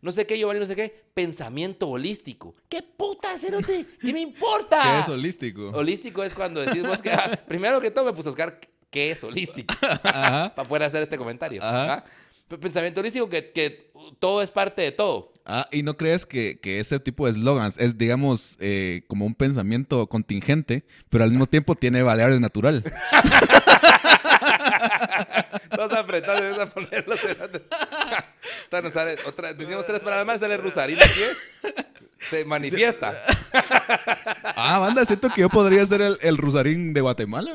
No sé qué, Giovanni, no sé qué, pensamiento holístico. ¿Qué puta, cerote? (laughs) ¿Qué me importa? ¿Qué es holístico? Holístico es cuando decís vos que, ah, (laughs) primero que todo me puse a buscar qué es holístico (laughs) para poder hacer este comentario. Ajá. ¿ah? Pensamiento holístico que, que todo es parte de todo. Ah, ¿y no crees que, que ese tipo de eslogans es, digamos, eh, como un pensamiento contingente, pero al mismo tiempo tiene variable natural? Todos apretados y vas a ponerlo. Esta (laughs) nos sale otra, decimos tres palabras más, sale Rusarín aquí. ¿eh? Se manifiesta. (laughs) Ah, banda, siento que yo podría ser el, el Rusarín de Guatemala.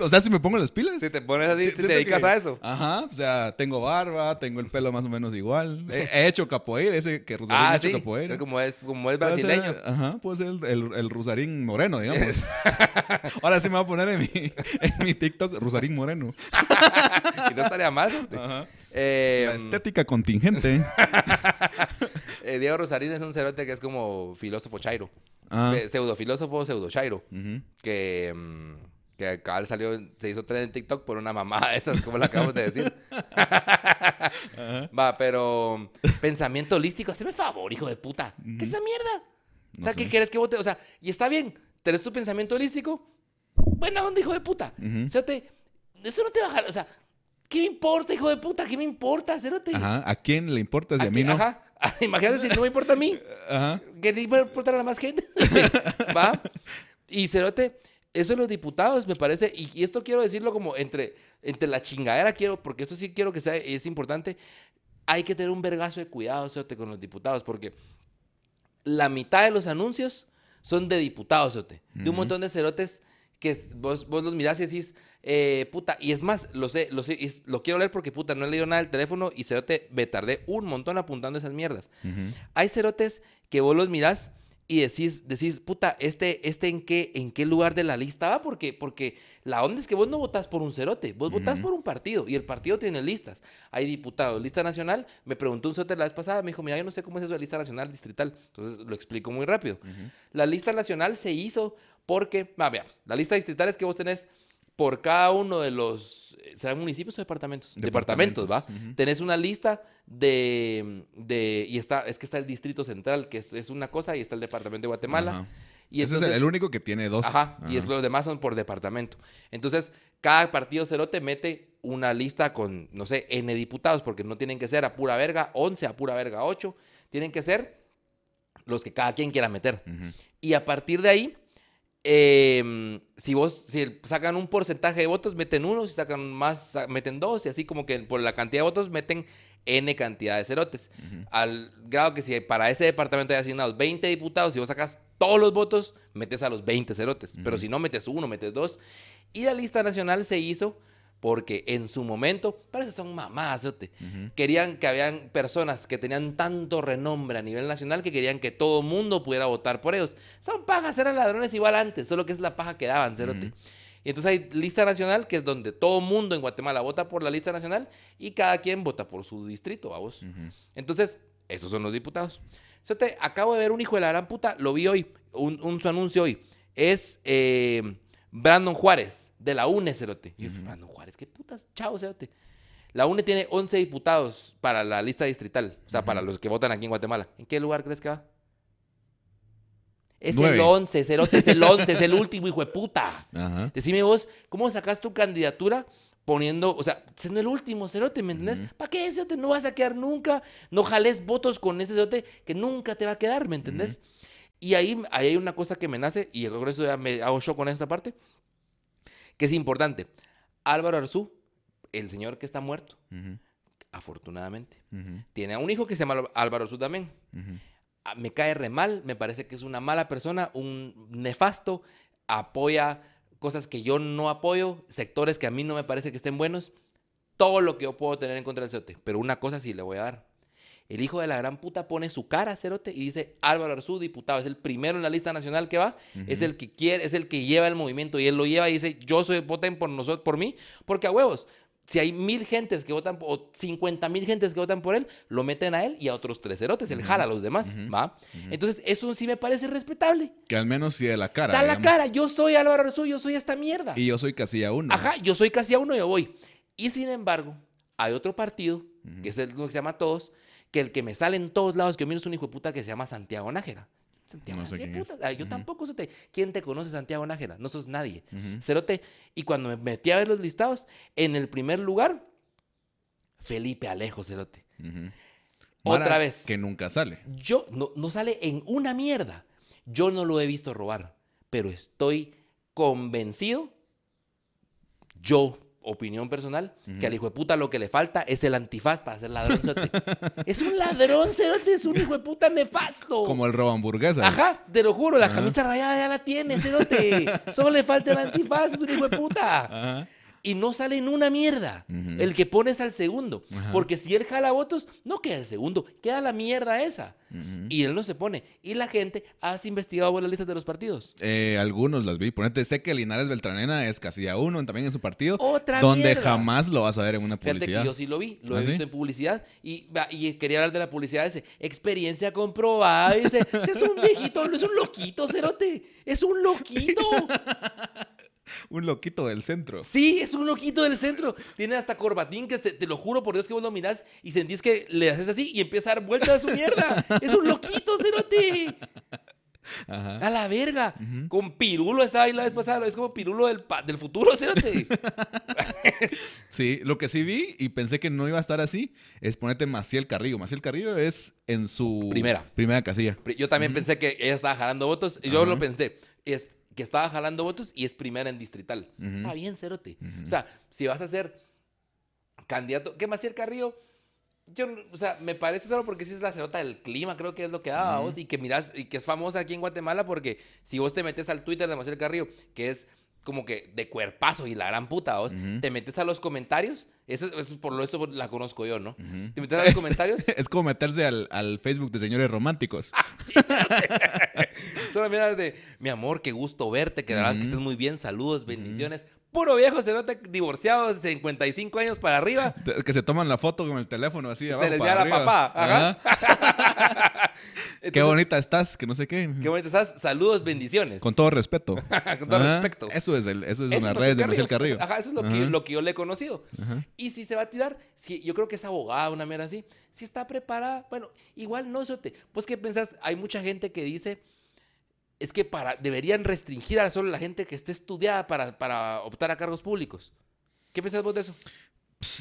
O sea, si me pongo las pilas. Si te pones así, Sí, si te dedicas que- a eso. Ajá, o sea, tengo barba, tengo el pelo más o menos igual. He, he hecho capoeira, ese que Rusarín ha Ah, hecho sí. capoeira. Como es, como es ser- brasileño. ajá, puede ser el, el, el Rusarín moreno, digamos. (laughs) Ahora sí me voy a poner en mi, en mi TikTok Rusarín moreno. y no estaría Ajá. Eh, La estética contingente. (laughs) eh, Diego Rosarín es un cerote que es como filósofo chairo. Ah. Eh, Pseudo filósofo, pseudo chairo. Ujú. que, mm, que acá salió, se hizo tren en TikTok por una mamá de esas, como la acabamos de decir. Va, pero pensamiento holístico, hazme favor, hijo de puta. ¿Qué es esa mierda? o sea, ¿qué quieres que vote? O sea, y está bien, tenés tu pensamiento holístico. Buena onda, hijo de puta. Eso no te va a jalar, o sea, ¿qué me importa, hijo de puta? ¿Qué me importa, cerote? Ajá, ¿a quién le importa si a, ¿A mí no? Ajá. (laughs) Imagínate si no me importa a mí. (laughs) Ajá. que ni puede importar a la más gente. (laughs) ¿Va? Y Cerote, eso los diputados me parece, y, y esto quiero decirlo como entre, entre la chingadera, quiero, porque esto sí quiero que sea, es importante, hay que tener un vergazo de cuidado, Cerote, con los diputados, porque la mitad de los anuncios son de diputados, Cerote, de un montón de cerotes que vos, vos los mirás y decís, eh, puta, y es más, lo sé, lo sé, es- lo quiero leer porque, puta, no he leído nada del teléfono y cerote, me tardé un montón apuntando esas mierdas. Hay cerotes que vos los mirás y decís, decís, puta, este, este en qué, en qué lugar de la lista va, porque, porque la onda es que vos no votás por un cerote, vos votás por un partido y el partido tiene listas. Hay diputados, lista nacional, me preguntó un cerote la vez pasada, me dijo, mira, yo no sé cómo es eso de lista nacional distrital, entonces lo explico muy rápido. La lista nacional se hizo porque, ah, veamos, la lista distrital es que vos tenés por cada uno de los, eh, ¿serán municipios o departamentos? Departamentos, ¿va? Tenés una lista de, de, y está, es que está el Distrito Central, que es, es una cosa, y está el Departamento de Guatemala. Y Ese es el, único que tiene dos. Ajá, y es, los demás son por departamento. Entonces, cada partido cerote mete una lista con, no sé, N diputados, porque no tienen que ser a pura verga 11, a pura verga 8, tienen que ser los que cada quien quiera meter. Y a partir de ahí, eh, si vos, si sacan un porcentaje de votos, meten uno, si sacan más, meten dos, y así como que por la cantidad de votos meten N cantidad de cerotes. Al grado que si para ese departamento hay asignados 20 diputados, si vos sacas todos los votos, metes a los 20 cerotes. Pero si no, metes uno, metes dos. Y la lista nacional se hizo porque en su momento, parece que son mamás, cerote, querían que habían personas que tenían tanto renombre a nivel nacional que querían que todo mundo pudiera votar por ellos. Son pajas, eran ladrones igual antes, solo que es la paja que daban, cerote. Y entonces hay lista nacional, que es donde todo mundo en Guatemala vota por la lista nacional y cada quien vota por su distrito, vamos. Entonces, esos son los diputados. Cerote, acabo de ver un hijo de la gran puta, lo vi hoy, un, un su anuncio hoy. Es eh, Brandon Juárez, de la UNE, Cerote. Y yo, Brandon Juárez, qué putas, chao, Cerote. La UNE tiene 11 diputados para la lista distrital, o sea, para los que votan aquí en Guatemala. ¿En qué lugar crees que va? Es Nueve. el 11, Cerote, es el 11, es el último, hijo de puta. Ajá. Decime vos, ¿cómo sacas tu candidatura poniendo, o sea, siendo el último cerote, ¿me entendés? ¿Para qué cerote? No vas a quedar nunca, no jales votos con ese cerote que nunca te va a quedar, ¿me entendés? Y ahí, ahí hay una cosa que me nace, y por eso ya me hago show con esta parte, que es importante. Álvaro Arzú, el señor que está muerto, afortunadamente, tiene a un hijo que se llama Álvaro Arzú también. Ah, me cae re mal, me parece que es una mala persona, un nefasto, apoya cosas que yo no apoyo, sectores que a mí no me parece que estén buenos, todo lo que yo puedo tener en contra del cerote, pero una cosa sí le voy a dar. El hijo de la gran puta pone su cara, Cerote, y dice Álvaro Arzú, diputado, es el primero en la lista nacional que va, es el que quiere, es el que lleva el movimiento y él lo lleva y dice, yo soy, voten por nosotros, por mí, porque a huevos, si hay mil gentes que votan, o cincuenta mil gentes que votan por él, lo meten a él y a otros tres cerotes. Él jala a los demás, ¿va? Entonces, eso sí me parece respetable. Que al menos sí de la cara. Da la cara. Yo soy Álvaro Arzú, yo soy esta mierda. Y yo soy casi a uno. Ajá, yo soy casi a uno, yo voy. Y sin embargo, hay otro partido, que es el que se llama Todos, que el que me sale en todos lados, que a mí es un hijo de puta que se llama Santiago Nájera. Santiago No sé quién puta. Ay, Yo tampoco sé. ¿Quién te conoce Santiago Nájera? No sos nadie. Cerote. Y cuando me metí a ver los listados, en el primer lugar, Felipe Alejo, Cerote. Mara Otra vez. Que nunca sale. Yo, no, no sale en una mierda. Yo no lo he visto robar, pero estoy convencido, yo, opinión personal, que al hijo de puta lo que le falta es el antifaz para ser ladrón. (laughs) es un ladrón, cerote, es un hijo de puta nefasto. Como el robo hamburguesas. Ajá, te lo juro, la camisa rayada ya la tiene, cerote. Solo le falta el antifaz, es un hijo de puta. Ajá. Y no sale en una mierda. El que pones al segundo. Porque si él jala votos, no queda el segundo, queda la mierda esa. Y él no se pone. Y la gente, ¿has investigado las listas de los partidos? Eh, algunos las vi. Ponete, sé que Linares Beltranena es casi a uno también en su partido. Otra Donde mierda. jamás lo vas a ver en una Fíjate publicidad. que yo sí lo vi, lo ¿Ah, he sí? visto en publicidad y, quería hablar de la publicidad ese, experiencia comprobada, dice, "Ese es un viejito, es un loquito, cerote, es un loquito. (laughs) Un loquito del centro. Sí, es un loquito del centro. Tiene hasta corbatín que te, te lo juro por Dios que vos lo mirás y sentís que le haces así y empieza a dar vueltas a su mierda. (laughs) Es un loquito, cerote. Ajá. A la verga. Con Pirulo estaba ahí la vez pasada. Es como Pirulo del, del futuro, cerote. (laughs) Sí, lo que sí vi y pensé que no iba a estar así es ponerte Maciel Carrillo. Maciel Carrillo es en su Primera. primera casilla. Yo también pensé que ella estaba jalando votos. y Yo lo pensé. Es que estaba jalando votos y es primera en distrital. Está bien, cerote. O sea, si vas a ser candidato. ¿Qué Maciel Carrillo? Yo, o sea, me parece solo porque sí es la cerota del clima, creo que es lo que daba vos. Y que miras, y que es famosa aquí en Guatemala porque si vos te metes al Twitter de Maciel Carrillo, que es como que de cuerpazo y la gran puta, vos, te metes a los comentarios. Eso, eso por lo eso la conozco yo, ¿no? Te metes a los comentarios. (laughs) Es como meterse al, al Facebook de señores románticos. (laughs) (laughs) Solo miras de, mi amor, qué gusto verte, que la verdad que estés muy bien, saludos, bendiciones. Puro viejo, se nota divorciado de 55 años para arriba. Que se toman la foto con el teléfono así de Se les da la papá, ajá. Ajá. Qué bonita estás, que no sé qué. Qué bonito estás, saludos, bendiciones. Con todo respeto. (laughs) Con todo Ajá. respeto. Eso es, el, eso es Eso una red de Marcel Carrillo. Ajá, eso es lo, que, Ajá. lo que yo le he conocido. Y si se va a tirar, si, yo creo que es abogada, una mera así, si está preparada, bueno, igual no, eso te. Pues, ¿qué pensás? Hay mucha gente que dice, es que para, deberían restringir a solo la gente que esté estudiada para, para optar a cargos públicos. ¿Qué pensás vos de eso?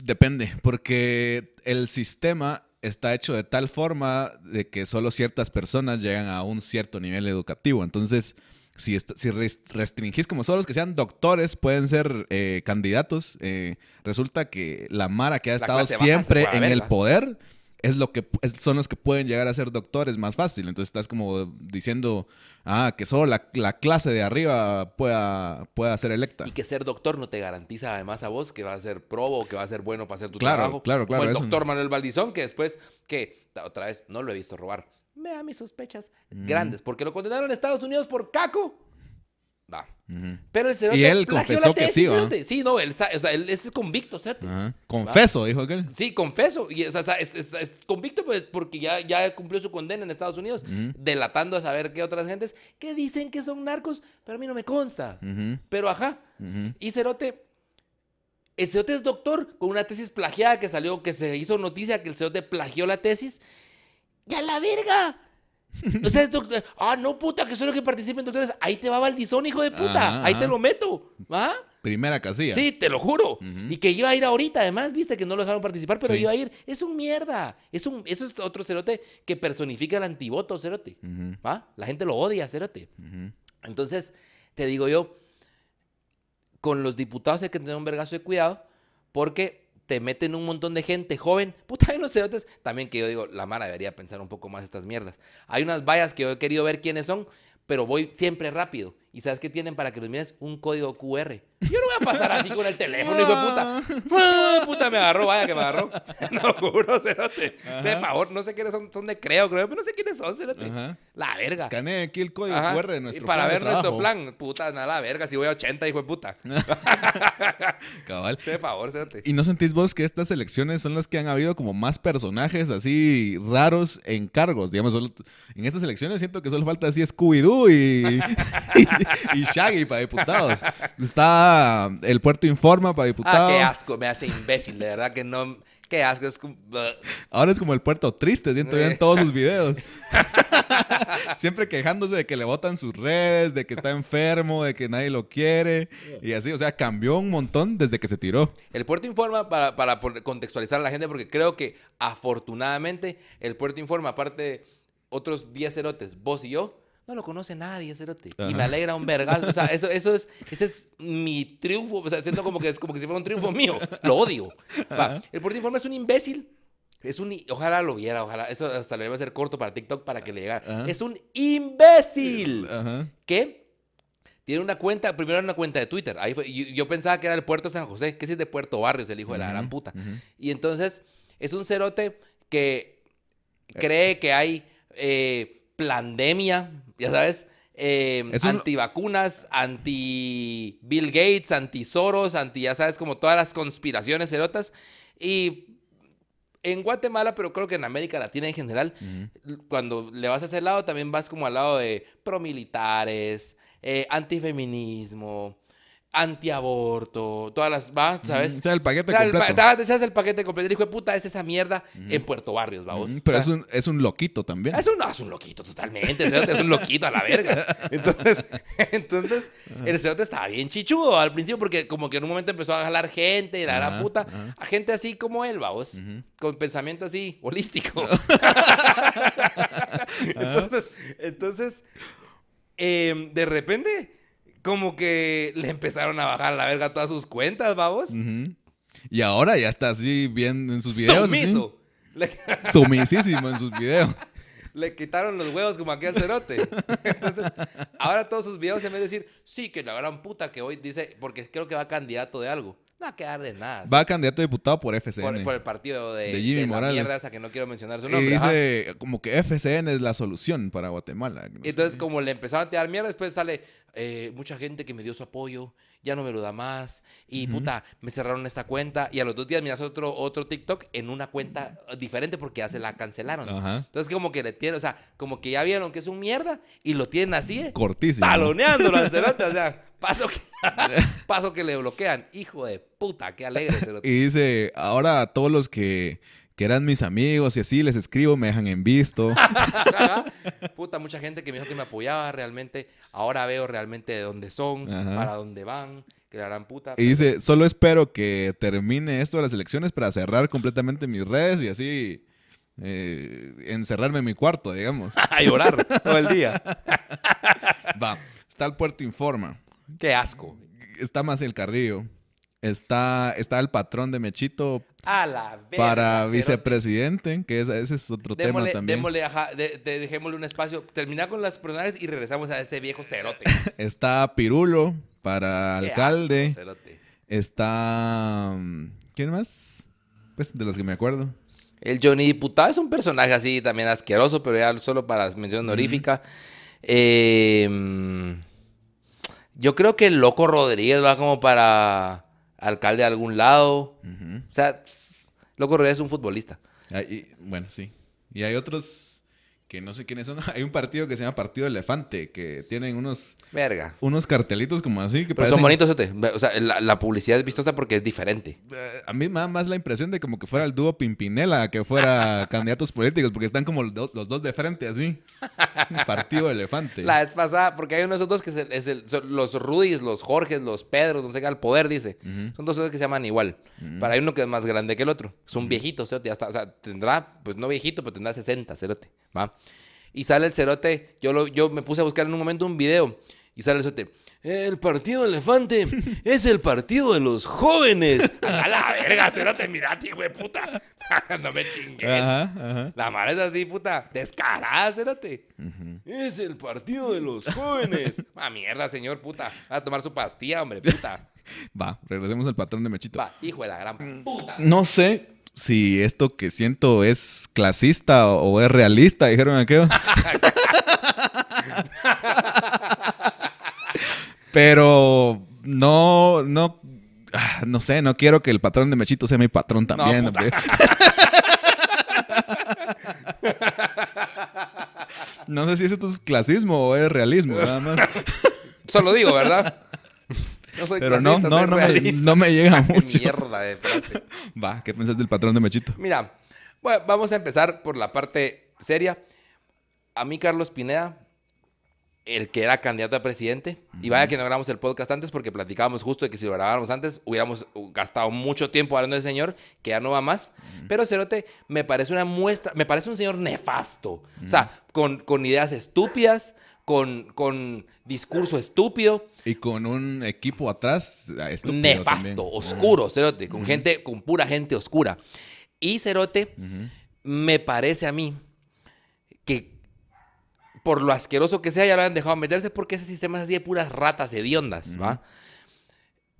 Depende, porque el sistema está hecho de tal forma de que solo ciertas personas llegan a un cierto nivel educativo. Entonces, si, si res- restringís como solo los que sean doctores pueden ser eh, candidatos, eh, resulta que la Mara que ha La estado siempre en el poder es lo que es- son los que pueden llegar a ser doctores más fácil. Entonces estás como diciendo, ah, que solo la, la clase de arriba pueda, pueda ser electa. Y que ser doctor no te garantiza además a vos que va a ser probo o que va a ser bueno para hacer tu Claro, trabajo. claro, claro, Como el doctor Manuel Valdizón, que después, que otra vez no lo he visto robar. Me da mis sospechas Mm. grandes, porque lo condenaron en Estados Unidos por caco. Va. Pero el cerote Y él confesó la que sí, cerote. Sí, no, él, o sea, él es convicto, cerote. Ajá. Confeso, dijo aquel. Sí, confeso. Y, o sea, es, es- es convicto pues, porque ya, ya cumplió su condena en Estados Unidos, delatando a saber qué otras gentes que dicen que son narcos, pero a mí no me consta. Pero ajá. Y Cerote, el Cerote es doctor con una tesis plagiada que salió, que se hizo noticia que el Cerote plagió la tesis. ¡Ya la verga! (laughs) O sea, es doctor. Ah, no, puta, que solo que participen doctores. Ahí te va Valdizón, hijo de puta. Ajá, Ahí ajá. te lo meto. ¿Va? Primera casilla. Sí, te lo juro. Y que iba a ir ahorita, además, viste que no lo dejaron participar, pero Sí. iba a ir. Es un mierda. Es un, eso es otro cerote que personifica el antivoto, cerote. ¿Va? La gente lo odia, cerote. Entonces, te digo yo, con los diputados hay que tener un vergazo de cuidado, porque te meten un montón de gente joven. Puta, hay unos cerotes. También que yo digo, la Mara debería pensar un poco más estas mierdas. Hay unas vallas que yo he querido ver quiénes son, pero voy siempre rápido. ¿Y sabes qué tienen para que los mires? Un código QR. Yo no voy a pasar así con el teléfono, hijo de puta. Ah, puta, me agarró, vaya que me agarró. (laughs) No, juro, cerote. Por favor, no sé quiénes son, son de Creo, creo, pero no sé quiénes son. Ajá. La verga. Escanee aquí el código. QR de Y nuestro para plan de ver nuestro plan, puta, nada, la verga. Si voy a 80, hijo de puta. (laughs) Cabal. De favor, cerote. ¿Y no sentís vos que estas elecciones son las que han habido como más personajes así raros en cargos? Digamos, solo- en estas elecciones siento que solo falta así Scooby-Doo y, (laughs) y, y Shaggy para diputados. Está el Puerto Informa para Ah, diputados. qué asco, me hace imbécil, de verdad que no. Qué asco, es como. Ahora es como el Puerto Triste, siento yo en todos sus (laughs) videos. Siempre quejándose de que le botan sus redes, de que está enfermo, de que nadie lo quiere. Y así, o sea, cambió un montón desde que se tiró. El puerto informa para, para contextualizar a la gente, porque creo que afortunadamente el puerto informa, aparte de otros 10 cerotes, vos y yo, no lo conoce nadie, cerote. Y me alegra un vergal. O sea, (laughs) eso, eso es, ese es mi triunfo. O sea, siento como que es como que si fuera un triunfo mío. Lo odio. Va, El puerto informa es un imbécil. Es un... Ojalá lo viera, ojalá. Eso hasta le debe ser corto para TikTok para que le llegara. Ajá. Es un imbécil Ajá. que tiene una cuenta, primero era una cuenta de Twitter. Ahí fue, yo, yo pensaba que era el Puerto San José, que es de Puerto Barrios, el hijo de la gran puta. Y entonces es un cerote que cree que hay eh, pandemia, ya sabes, eh, un- antivacunas, anti Bill Gates, anti Soros, anti, ya sabes, como todas las conspiraciones cerotas. Y en Guatemala, pero creo que en América Latina en general, cuando le vas a ese lado, también vas como al lado de promilitares, eh, antifeminismo, antiaborto, todas las, ¿va? ¿sabes? O sea, el paquete O sea, el completo. pa- te echas el paquete completo. El hijo de puta es esa mierda en Puerto Barrios, vamos. Mm, Pero es un, es un loquito también. Es un, no, es un loquito totalmente, el cerote es un loquito a la verga. Entonces, (laughs) entonces el cerote estaba bien chichudo al principio porque como que en un momento empezó a jalar gente, la gran Ajá, puta, ajá. a gente así como él, vamos, con pensamiento así, holístico. (laughs) entonces, entonces em, de repente, como que le empezaron a bajar a la verga todas sus cuentas, vamos. Y ahora ya está así bien en sus videos. así. Sumiso. Le, (laughs) Sumisísimo en sus videos. le quitaron los huevos como aquel cerote. (laughs) Entonces, ahora todos sus videos en vez de decir, sí, que la gran puta que hoy dice, porque creo que va candidato de algo. No va a quedar de nada. Va a candidato a diputado por FCN. por, por el partido de, De Jimmy de la Morales. mierda esa que no quiero mencionar su y nombre. ajá. dice como que FCN es la solución para Guatemala. no. Entonces, como le empezaron a tirar mierda, después sale eh, mucha gente que me dio su apoyo, ya no me lo da más. Y puta, me cerraron esta cuenta. Y a los dos días miras otro, otro TikTok en una cuenta diferente porque ya se la cancelaron. Entonces, como que le tienen, o sea, como que ya vieron que es un mierda y lo tienen así, eh, Cortísimo. taloneándolo al cerote. O sea, (laughs) paso que, (laughs) paso que le bloquean. Hijo de puta, qué alegre cerote. Y dice, ahora a todos los que, que eran mis amigos y así les escribo, me dejan en visto. (laughs) Puta, mucha gente que me dijo que me apoyaba realmente. Ahora veo realmente de dónde son, Ajá. para dónde van, que la gran puta. Y dice, solo espero que termine esto de las elecciones para cerrar completamente mis redes y así eh, encerrarme en mi cuarto, digamos. (laughs) a llorar todo el día. Va, está el Puerto Informa, Qué asco. está más el Carrillo, está, está el patrón de Mechito A la verga. para vicepresidente, que es- ese es otro tema también. démosle, ajá, de- de- dejémosle un espacio. Terminar con las personajes y regresamos a ese viejo cerote. (laughs) Está Pirulo para alcalde. asco, cerote. Está... mm, ¿Quién más? Pues de los que me acuerdo. El Johnny Diputado es un personaje así también asqueroso, pero ya solo para mención honorífica. Eh, mm, yo creo que el Loco Rodríguez va como para alcalde de algún lado. O sea, Loco Rodríguez es un futbolista. Ah, y- bueno, sí. Y hay otros que no sé quiénes son. (laughs) Hay un partido que se llama Partido Elefante, que tienen unos, Verga. unos cartelitos como así que Pero son bonitos. O sea, la, la publicidad es vistosa porque es diferente. Eh, A mí me da más la impresión de como que fuera el dúo Pimpinela, que fuera (laughs) candidatos políticos, porque están como los, do- los dos de frente así. (laughs) Partido Elefante. La vez pasada, porque hay unos otros que es el- es el- son los Rudis, los Jorges, los Pedros, no sé qué, al poder, dice. Son dos cosas que se llaman igual. Pero hay uno que es más grande que el otro. Es un viejito, cerote, ya está. O sea, tendrá, pues no viejito, pero tendrá 60, cerote, ¿va? Y sale el cerote, yo, lo, yo me puse a buscar en un momento un video Y sale el cerote. El partido elefante (laughs) es el partido de los jóvenes. (laughs) A la verga, cerote, mirate, güey, puta. (laughs) no me chingues. Ajá, ajá. La madre es así, puta. Descarada, cerote. Es el partido de los jóvenes. Ah, mierda, señor, puta. Va a tomar su pastilla, hombre, puta. Va, regresemos al patrón de Mechito. Va, hijo de la gran puta. No sé si esto que siento es clasista o es realista, dijeron aquello. (laughs) Pero no, no, ah, no sé, no quiero que el patrón de Mechito sea mi patrón también. (laughs) No sé si eso es clasismo o es realismo, nada más. Solo digo, ¿verdad? No soy Pero no, clasista, no, soy no me, realista. no me llega (laughs) mucho. Mierda de frase. Va, ¿qué pensás del patrón de Mechito? Mira, bueno, vamos a empezar por la parte seria. A mí, Carlos Pineda, el que era candidato a presidente, y vaya que no grabamos el podcast antes porque platicábamos justo de que si lo grabáramos antes hubiéramos gastado mucho tiempo hablando del señor, que ya no va más. Pero Cerote me parece una muestra, me parece un señor nefasto. O sea, con, con ideas estúpidas, con, con discurso estúpido. Y con un equipo atrás ah, estúpido nefasto, también. oscuro, Cerote, con gente, con pura gente oscura. Y Cerote, me parece a mí que por lo asqueroso que sea, ya lo han dejado meterse porque ese sistema es así de puras ratas hediondas, ¿va?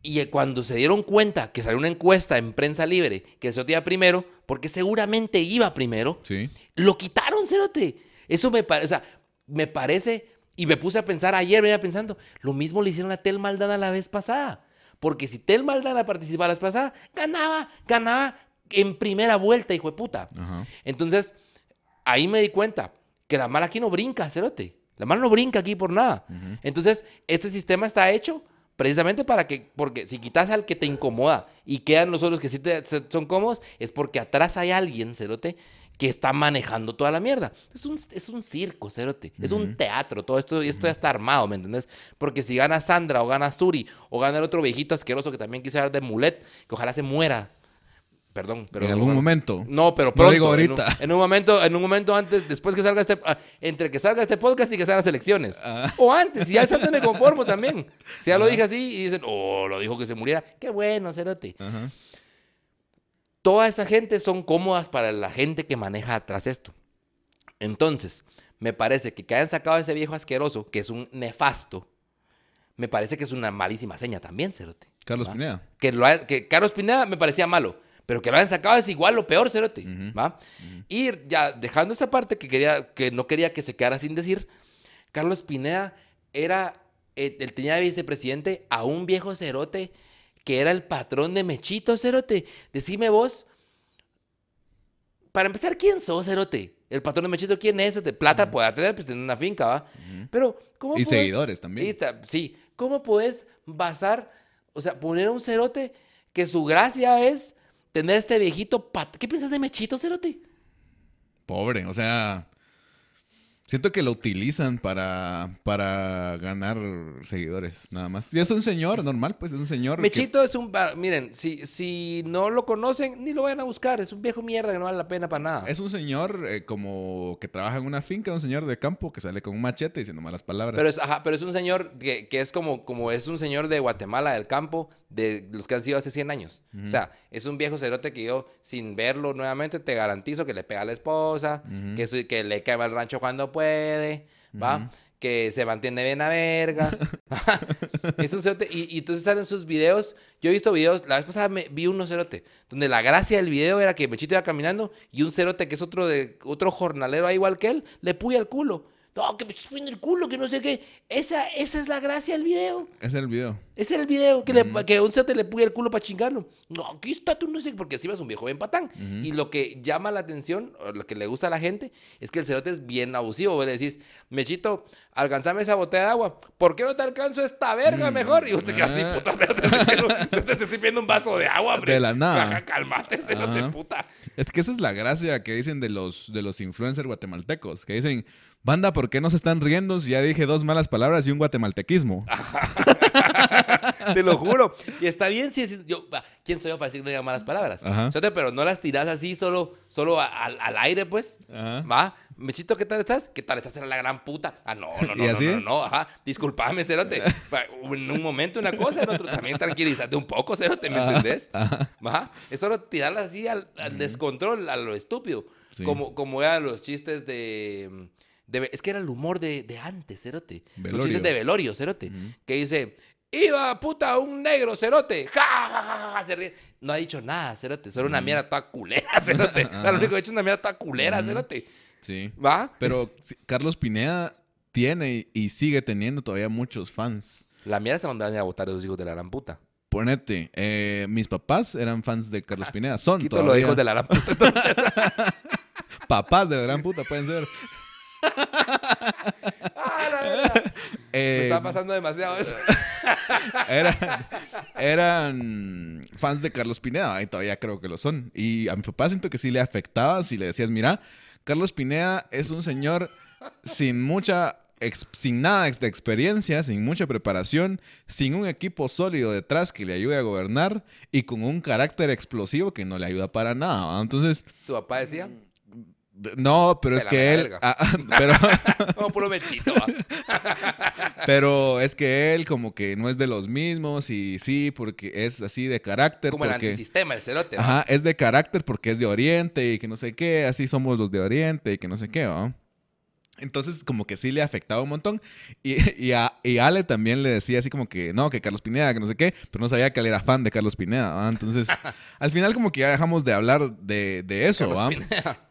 Y eh, cuando se dieron cuenta que salió una encuesta en prensa libre que el Cerote iba primero, porque seguramente iba primero, Sí. lo quitaron, Cerote. Eso me parece, o sea, me parece, y me puse a pensar ayer, venía pensando, lo mismo le hicieron a Tel Maldana la vez pasada. Porque si Tel Maldana participaba la vez pasada, ganaba, ganaba en primera vuelta, hijo de puta. Ajá. Entonces, ahí me di cuenta que la mala aquí no brinca, Cerote. La mala no brinca aquí por nada. Entonces, este sistema está hecho precisamente para que, porque si quitas al que te incomoda y quedan los otros que sí te, son cómodos, es porque atrás hay alguien, Cerote, que está manejando toda la mierda. Es un, es un circo, Cerote. Es un teatro. Todo esto, y esto ya está armado, ¿me entendés? Porque si gana Sandra o gana Suri o gana el otro viejito asqueroso que también quise dar de mulet, que ojalá se muera. Perdón, pero en algún momento. no, pero No pronto. digo en un- ahorita. En un, momento, en un momento antes, después que salga este, ah, entre que salga este podcast y que salgan las elecciones. Ah. O antes, si ya es antes me conformo también. Si ya lo dije así y dicen, oh, lo dijo que se muriera. Qué bueno, cerote. Ajá. Toda esa gente son cómodas para la gente que maneja atrás esto. Entonces, me parece que que hayan sacado a ese viejo asqueroso, que es un nefasto, me parece que es una malísima seña también, cerote. Carlos ¿va? Pineda. que, lo ha- que Carlos Pineda me parecía malo, pero que lo hayan sacado es igual lo peor, Cerote. ¿va? Y ya dejando esa parte que, quería, que no quería que se quedara sin decir, Carlos Pineda era, eh, él tenía de vicepresidente a un viejo Cerote que era el patrón de Mechito, Cerote. Decime vos, para empezar, ¿quién sos, Cerote? El patrón de Mechito, ¿quién es? Cerote? Plata puede tener, pues tener una finca, ¿va? Pero, ¿cómo Y podés- seguidores también. está- sí. ¿Cómo puedes basar, o sea, poner a un cerote que su gracia es tener este viejito pat... ¿Qué piensas de Mechito, cerote? Pobre, o sea. Siento que lo utilizan para, para ganar seguidores, nada más. Y es un señor normal, pues es un señor. que- Mechito es un... Miren, si, si no lo conocen, ni lo vayan a buscar. Es un viejo mierda que no vale la pena para nada. Es un señor eh, como que trabaja en una finca, un señor de campo que sale con un machete diciendo malas palabras. Pero es, ajá, pero es un señor que, que es como, como es un señor de Guatemala, del campo, de los que han sido hace 100 años. O sea, es un viejo cerote que yo, sin verlo nuevamente, te garantizo que le pega a la esposa, que, su- que le quema el rancho cuando puede, ¿va? Que se mantiene bien a verga. (laughs) (laughs) es un cerote. Y, y entonces salen sus videos. Yo he visto videos, la vez pasada me, vi uno cerote, donde la gracia del video era que Mechito iba caminando y un cerote que es otro, de, otro jornalero ahí igual que él, le puya el culo. No, que me estás poniendo el culo, que no sé qué. Esa, esa es la gracia del video. Es el video. Ese era el video, que, le- que un cerote le puya el culo para chingarlo. No, aquí está tú, no sé, porque encima es un viejo bien patán. Y lo que llama la atención, o lo que le gusta a la gente, es que el cerote es bien abusivo. Vos le decís, Mechito, alcanzame esa botella de agua. ¿Por qué no te alcanzo esta verga mejor? Y usted queda así, Ah. puta, pero te estoy pidiendo, te estoy pidiendo un vaso de agua, hombre. De la nada. Ajá, Cálmate, cerote, Ajá. puta. Es que esa es la gracia que dicen de los, de los influencers guatemaltecos, que dicen, banda, ¿por qué no se están riendo si ya dije dos malas palabras y un guatemaltequismo? (laughs) (laughs) (laughs) Te lo juro. Y está bien si es. Yo, ¿Quién soy yo para decir no diga malas palabras? Ajá. Pero no las tiras así solo, solo a- al, al aire, pues. Ajá. Va. Mechito, ¿qué tal estás? ¿Qué tal estás? Era la gran puta. Ah, no, no, no, ¿Y no, así? no, no, ajá. Disculpame, Cerote. (laughs) En un momento una cosa, en otro también tranquilízate un poco, Cerote, ¿me entendés? Ajá. Es solo tirarla así al, al descontrol, a lo estúpido. Sí. Como, como eran los chistes de, de- Es que era el humor de, de antes, Cerote. Los chistes de velorio, Cerote. Que dice, iba puta un negro, Cerote. Ja, ja, ja, ja, ja", se ríe. No ha dicho nada, Cerote. Solo una mierda toda culera, (laughs) Cerote. Lo único que ha hecho es una mierda toda culera, Cerote. Sí. ¿Va? Pero Carlos Pineda tiene y sigue teniendo todavía muchos fans. La mierda se mandaban a votar a esos hijos de la gran puta. Ponete, eh, mis papás eran fans de Carlos (laughs) Pineda. Son Quito los todavía hijos de la gran puta. Entonces, (laughs) papás de la gran puta, pueden ser. ah, la verdad. Me Eh, está pasando demasiado eso. Eran, fans de Carlos Pineda y todavía creo que lo son. Y a mi papá siento que sí le afectaba si le decías, mira, Carlos Pineda es un señor sin mucha, sin nada de experiencia, sin mucha preparación, sin un equipo sólido detrás que le ayude a gobernar y con un carácter explosivo que no le ayuda para nada. Entonces, Tu papá decía, no, pero es que él, ah, ah, (laughs) pero, (laughs) como puro mechito. (laughs) pero es que él como que no es de los mismos y sí, porque es así de carácter. Como el porque... antisistema, el cerote. Ajá, es de carácter porque es de Oriente y que no sé qué, así somos los de Oriente y que no sé qué, ¿va? Entonces, como que sí le afectaba un montón. Y, (laughs) y, a, y Ale también le decía así como que, no, que Carlos Pineda, que no sé qué, pero no sabía que él era fan de Carlos Pineda, ¿va? Entonces, (laughs) al final como que ya dejamos de hablar de, de eso.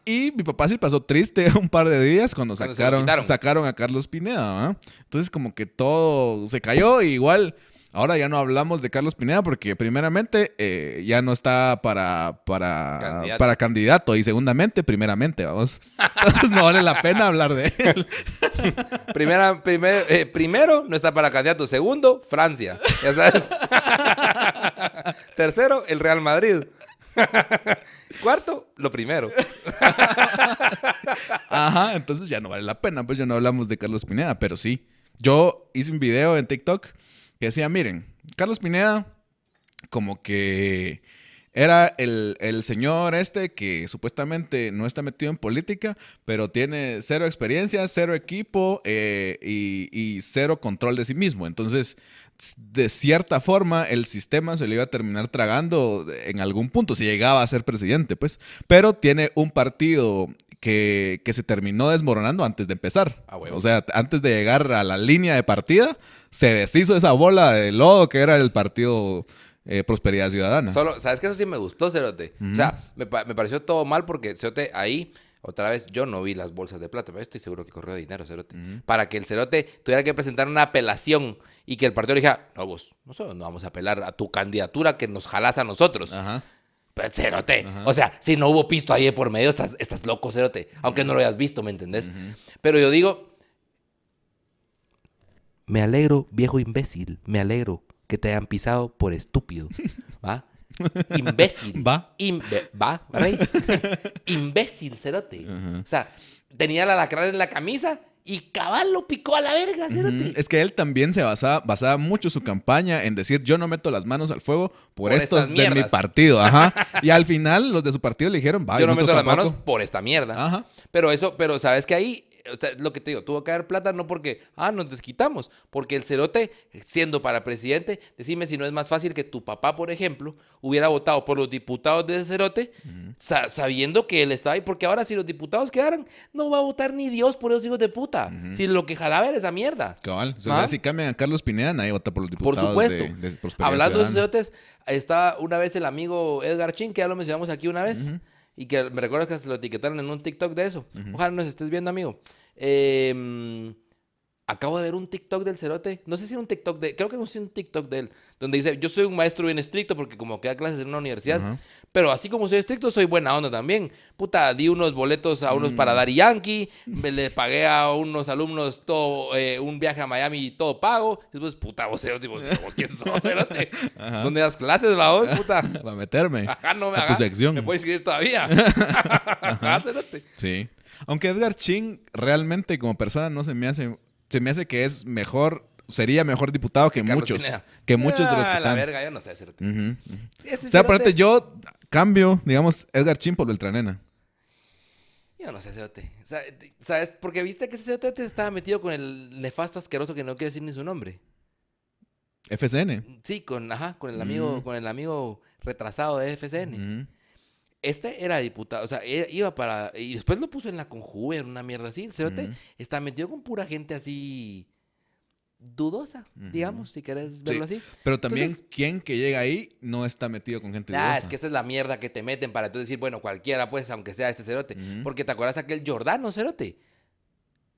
Y mi papá sí pasó triste (laughs) un par de días cuando, sacaron, sacaron a Carlos Pineda, ¿va? Entonces como que todo se cayó y igual ahora ya no hablamos de Carlos Pineda porque primeramente eh, ya no está para, para, Candidato. para candidato y segundamente, primeramente, vamos. (laughs) Entonces no vale la pena hablar de él. (laughs) Primera, primer- eh, primero, no está para candidato. Segundo, Francia. Ya sabes. (laughs) Tercero, el Real Madrid. Cuarto, lo primero. Ajá, entonces ya no vale la pena, pues ya no hablamos de Carlos Pineda, pero sí. Yo hice un video en TikTok que decía, miren, Carlos Pineda como que era el, el señor este que supuestamente no está metido en política, pero tiene cero experiencia, cero equipo eh, y, y cero control de sí mismo. Entonces, de cierta forma, el sistema se le iba a terminar tragando en algún punto, si llegaba a ser presidente, pues. Pero tiene un partido que, que se terminó desmoronando antes de empezar. Ah, o sea, antes de llegar a la línea de partida, se deshizo esa bola de lodo que era el partido eh, Prosperidad Ciudadana. Solo, ¿sabes qué? Eso sí me gustó, Cerote. O sea, me pareció todo mal porque Cerote ahí, otra vez, yo no vi las bolsas de plata, pero estoy seguro que corrió dinero, Cerote. Para que el Cerote tuviera que presentar una apelación y que el partido le dijera, no, vos, nosotros no vamos a apelar a tu candidatura que nos jalás a nosotros. Ajá. Cerote, o sea, si no hubo pisto ahí de por medio, estás, estás loco, Cerote. Aunque no lo hayas visto, ¿me entendés? Pero yo digo, me alegro, viejo imbécil, me alegro que te hayan pisado por estúpido. (laughs) ¿Va? Imbécil. Va. Imbe- va, rey. (laughs) imbécil, Cerote. O sea, tenía la lacrana en la camisa y cabal lo picó a la verga. Ujú. Es que él también se basaba, basaba mucho su campaña en decir yo no meto las manos al fuego por, Por estos de mi partido. Ajá. (laughs) y al final los de su partido le dijeron, vaya, Yo no meto las manos por esta mierda. Ajá. Pero eso, pero sabes que ahí, o sea, lo que te digo, tuvo que haber plata no porque, ah, nos desquitamos, porque el cerote, siendo para presidente, decime si no es más fácil que tu papá, por ejemplo, hubiera votado por los diputados de ese cerote, sa- sabiendo que él estaba ahí, porque ahora si los diputados quedaran, no va a votar ni Dios por esos hijos de puta. Si lo que jalaba era esa mierda. Cabal. O sea, ¿Ah? si cambian a Carlos Pineda, nadie vota por los Por diputados supuesto. de, de Prosperidad Hablando de esos cerotes, está una vez el amigo Edgar Chin, que ya lo mencionamos aquí una vez, y que me recuerdo que se lo etiquetaron en un TikTok de eso. Ojalá nos estés viendo, amigo. Eh, acabo de ver un TikTok del cerote. No sé si era un TikTok de... Creo que no sé un TikTok de él. Donde dice, yo soy un maestro bien estricto porque como que da clases en una universidad. Pero así como soy estricto, soy buena onda también. Puta, di unos boletos a unos para Daddy Yankee. Me le pagué a unos alumnos todo, eh, un viaje a Miami y todo pago. Después, puta, vos, cerote, vos, (laughs) vos quién sos, cerote? ¿Dónde das clases, va vos, puta? (laughs) Para meterme. (laughs) Ajá, no me a tu hagas. sección. Me puedo inscribir todavía. Ajá, cerote. Sí. Aunque Edgar Ching realmente como persona no se me hace... Se me hace que es mejor sería mejor diputado que, muchos. Pineda. Que muchos de los que Ah, están. la verga, yo no sé. Ese O sea, aparte yo cambio, digamos, Edgar Chin por Beltranena. Yo no sé, cerote. O sea, te- ¿Sabes? Porque viste que ese cerote te estaba metido con el nefasto asqueroso que no quiero decir ni su nombre. FCN. Sí, con, ajá, con el amigo, Mm. con el amigo retrasado de FCN. Ujú. Este era diputado, o sea, e- iba para. Y después lo puso en la conjuve, en una mierda así. El cerote está metido con pura gente así. dudosa, digamos, si querés verlo así. Pero también, Entonces- ¿quién que llega ahí no está metido con gente Ah, dudosa? es que esa es la mierda que te meten para entonces decir, bueno, cualquiera, pues, aunque sea este cerote. Porque te acuerdas aquel Jordano cerote.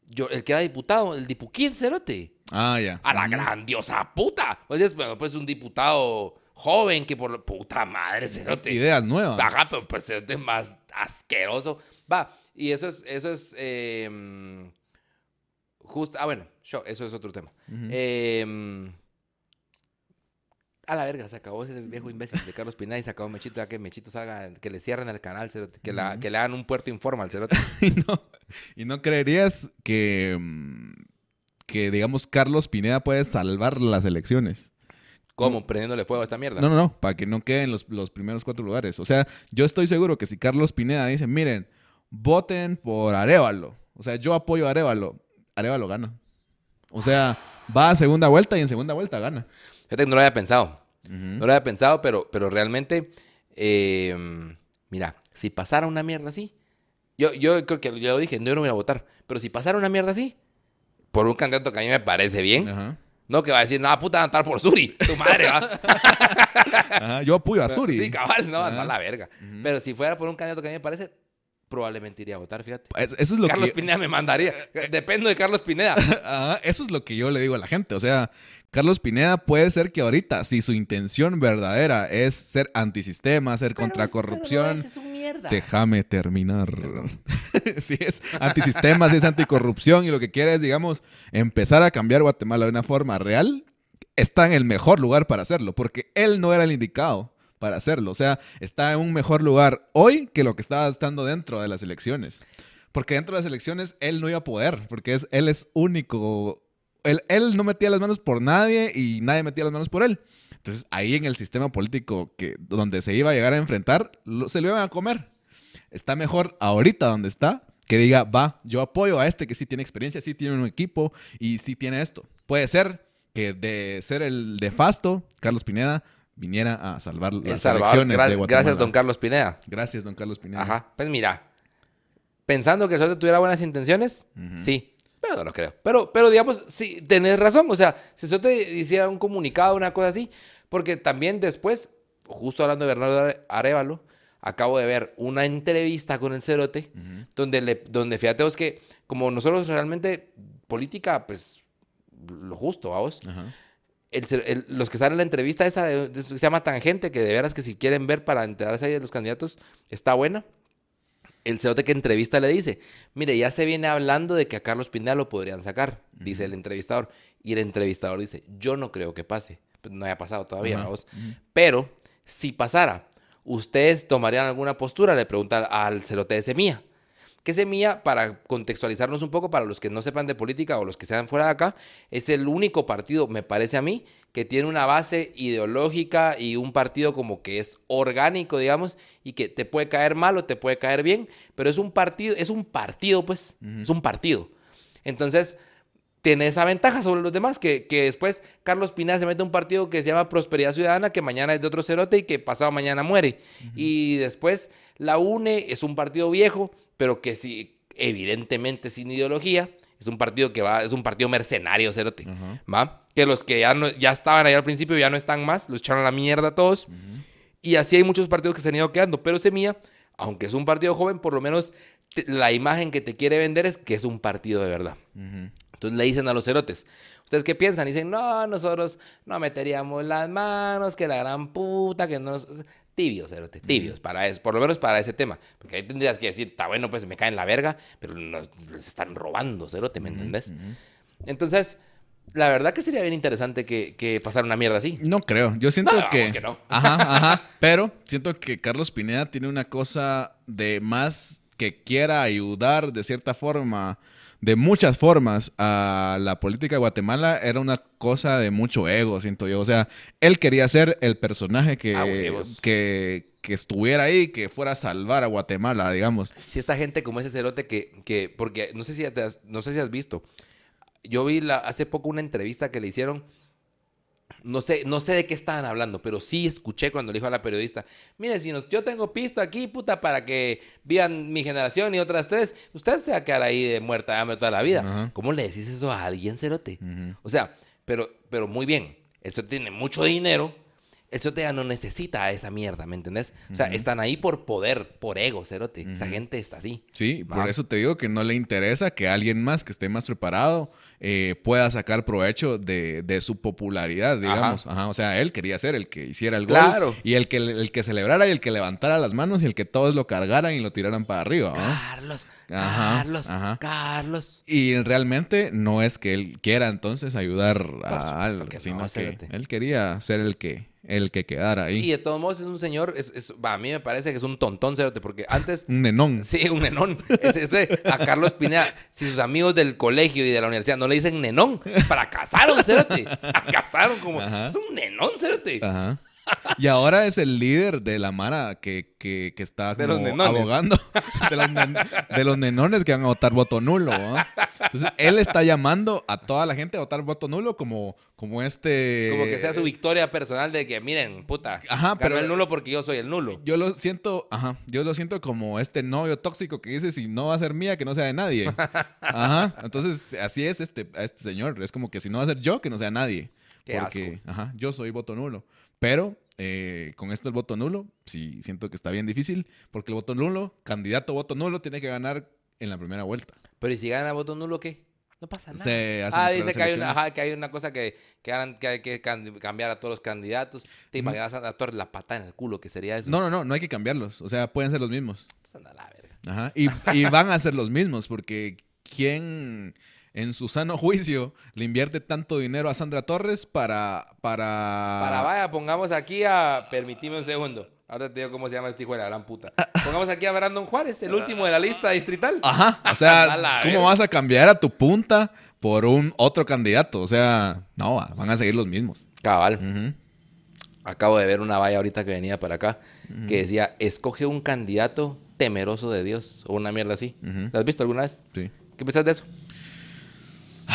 Yo, el que era diputado, el dipuquín cerote. Ah, ya. A la grandiosa puta. Pues es, bueno, pues un diputado joven que por lo- puta madre cerote. Ideas nuevas. Ajá, pero pues cerote más asqueroso. Va, y eso es, eso es, eh, justo, ah, bueno, show, eso es otro tema. Eh, a la verga, se acabó ese viejo imbécil de Carlos Pineda y se acabó Mechito, ya que Mechito salga, que le cierren el canal, cerote, que, la- Ujú. que le hagan un puerto informal, cerote. (laughs) y, no, y no creerías que, mm, que, digamos, Carlos Pineda puede salvar las elecciones. ¿Cómo? Prendiéndole fuego a esta mierda. No, no, no, para que no queden los, los primeros cuatro lugares. O sea, yo estoy seguro que si Carlos Pineda dice, miren, voten por Arevalo. O sea, yo apoyo a Arevalo. Arevalo gana. O sea, va a segunda vuelta y en segunda vuelta gana. Fíjate que no lo había pensado. No lo había pensado, pero, pero realmente, eh, mira, si pasara una mierda así, yo, yo creo que ya lo dije, yo no voy a votar, pero si pasara una mierda así, por un candidato que a mí me parece bien, Ajá. No que va a decir, no, puta, a estar por Suri, (laughs) tu madre, va. (laughs) Ajá, Yo apoyo a Suri. Sí, cabal, no, no a la verga. Pero si fuera por un candidato que a mí me parece, probablemente iría a votar, fíjate. Es- Eso es lo Carlos que... Pineda me mandaría. (laughs) Dependo de Carlos Pineda. Ajá, eso es lo que yo le digo a la gente. O sea, Carlos Pineda puede ser que ahorita, si su intención verdadera es ser antisistema, ser contra corrupción, es déjame terminar. (laughs) si es antisistema, si es anticorrupción y lo que quiere es, digamos, empezar a cambiar Guatemala de una forma real, está en el mejor lugar para hacerlo, porque él no era el indicado para hacerlo. O sea, está en un mejor lugar hoy que lo que estaba estando dentro de las elecciones. Porque dentro de las elecciones él no iba a poder, porque es, él es único. Él, él no metía las manos por nadie y nadie metía las manos por él. Entonces ahí en el sistema político que, donde se iba a llegar a enfrentar, lo- se lo iban a comer. Está mejor ahorita donde está que diga, va, yo apoyo a este que sí tiene experiencia, sí tiene un equipo y sí tiene esto. Puede ser que de ser el nefasto, Carlos Pineda viniera a salvar El las Salvador. elecciones Gra- de Guatemala. Gracias, don Carlos Pineda. Gracias, don Carlos Pineda. Ajá. Pues mira, pensando que Sote tuviera buenas intenciones, sí. Pero no lo creo. Pero, pero digamos, sí, tenés razón. O sea, si Sote hiciera un comunicado, una cosa así, porque también después, justo hablando de Bernardo Are- Arevalo, acabo de ver una entrevista con el Cerote, donde, le, donde fíjate vos que, como nosotros realmente, política, pues, lo justo, vamos. El el- los que están en la entrevista esa de, de- se llama Tangente, que de veras que si quieren ver para enterarse ahí de los candidatos, está buena. El cerote que entrevista le dice, mire, ya se viene hablando de que a Carlos Pineda lo podrían sacar, dice el entrevistador. Y el entrevistador dice, yo no creo que pase. Pues no haya pasado todavía, Ajá. vamos. Pero, si pasara, ¿ustedes tomarían alguna postura? Le pregunta al cerote de Semilla. Que Semilla, para contextualizarnos un poco, para los que no sepan de política o los que sean fuera de acá, es el único partido, me parece a mí, que tiene una base ideológica y un partido como que es orgánico, digamos, y que te puede caer mal o te puede caer bien, pero es un partido, es un partido, pues, es un partido. Entonces, tiene esa ventaja sobre los demás, que, que después Carlos Pineda se mete a un partido que se llama Prosperidad Ciudadana, que mañana es de otro cerote y que pasado mañana muere. Y después la UNE es un partido viejo, pero que sí, evidentemente sin ideología. Es un partido que va, es un partido mercenario, cerote. Ajá. ¿Va? Que los que ya, no, ya estaban ahí al principio ya no están más, los echaron a la mierda todos. Y así hay muchos partidos que se han ido quedando. Pero Semilla, aunque es un partido joven, por lo menos te- la imagen que te quiere vender es que es un partido de verdad. Entonces le dicen a los cerotes, ¿ustedes qué piensan? Dicen, no, nosotros no meteríamos las manos, que la gran puta, que no nos... Tibios, cerotes, tibios, para eso, por lo menos para ese tema. Porque ahí tendrías que decir, está bueno, pues me caen la verga, pero nos, les están robando, cerote, ¿me entendés? Entonces, la verdad que sería bien interesante que, que pasara una mierda así. No creo. Yo siento No, que. que no. (laughs) Ajá, ajá. Pero siento que Carlos Pineda tiene una cosa de más que quiera ayudar de cierta forma de muchas formas a la política de Guatemala era una cosa de mucho ego, siento yo. O sea, él quería ser el personaje que, que, que estuviera ahí, que fuera a salvar a Guatemala, digamos. Si esta gente como ese cerote que, que porque no sé si te has, no sé si has visto. Yo vi la, hace poco una entrevista que le hicieron. No sé, no sé de qué estaban hablando, pero sí escuché cuando le dijo a la periodista, mire, si nos, yo tengo pisto aquí, puta, para que vean mi generación y otras tres, usted se va a quedar ahí de muerta de hambre toda la vida. ¿Cómo le decís eso a alguien, cerote? O sea, pero, pero muy bien, el cerote tiene mucho dinero, el cerote ya no necesita esa mierda, ¿me entendés? O sea, están ahí por poder, por ego, cerote. Esa gente está así. Sí, por eso te digo que no le interesa que alguien más que esté más preparado eh, pueda sacar provecho de, de su popularidad, digamos. Ajá, O sea, él quería ser el que hiciera el gol Claro. y el que, el que celebrara y el que levantara las manos y el que todos lo cargaran y lo tiraran para arriba. ¿no? Carlos, Ajá, Carlos. Carlos. Y realmente no es que él quiera entonces ayudar a algo, que no, sino que él quería ser el que, el que quedara ahí. Y de todos modos es un señor, es, es- a mí me parece que es un tontón, cerote, porque antes... (laughs) Un nenón. Sí, un nenón. Es- este, a Carlos Pineda, si sus amigos del colegio y de la universidad no le dicen nenón, fracasaron, cerote. (laughs) Fracasaron como... Ajá. Es un nenón, cerote. Ajá. Y ahora es el líder de la Mara que, que, que está De como los nenones. abogando (laughs) de los, nen- de los nenones que van a votar voto nulo. ¿no? Entonces, él está llamando a toda la gente a votar voto nulo como, como este... Como que sea su victoria personal de que, miren, puta, Ajá, pero- el nulo porque yo soy el nulo. Yo lo siento, ajá, yo lo siento como este novio tóxico que dice si no va a ser mía, que no sea de nadie. (laughs) Ajá, entonces así es este, este señor. Es como que si no va a ser yo, que no sea nadie. Qué porque, ajá, yo soy voto nulo. Pero eh, con esto el voto nulo, sí siento que está bien difícil, porque el voto nulo, candidato a voto nulo, tiene que ganar en la primera vuelta. Pero ¿y si gana voto nulo qué? No pasa nada. Se ah, dice que hay, una, ajá, que hay una cosa que, que, hay que cambiar a todos los candidatos. Te imaginas a la torre la pata en el culo, que sería eso. No, no, no, no hay que cambiarlos. O sea, pueden ser los mismos. Pues anda a la verga. Ajá. Y, y van a ser los mismos, porque ¿quién en su sano juicio le invierte tanto dinero a Sandra Torres para... Para, Para vaya, pongamos aquí a. Permitime un segundo. Ahora te digo cómo se llama este hijo de la gran puta. Pongamos aquí a Brandon Juárez, el último de la lista distrital. Ajá. O (laughs) sea, ¿cómo vas a cambiar a tu punta por un otro candidato? O sea, no, van a seguir los mismos. Cabal. Acabo de ver una valla ahorita que venía para acá que decía: escoge un candidato temeroso de Dios. O una mierda así. ¿La has visto alguna vez? Sí. ¿Qué piensas de eso?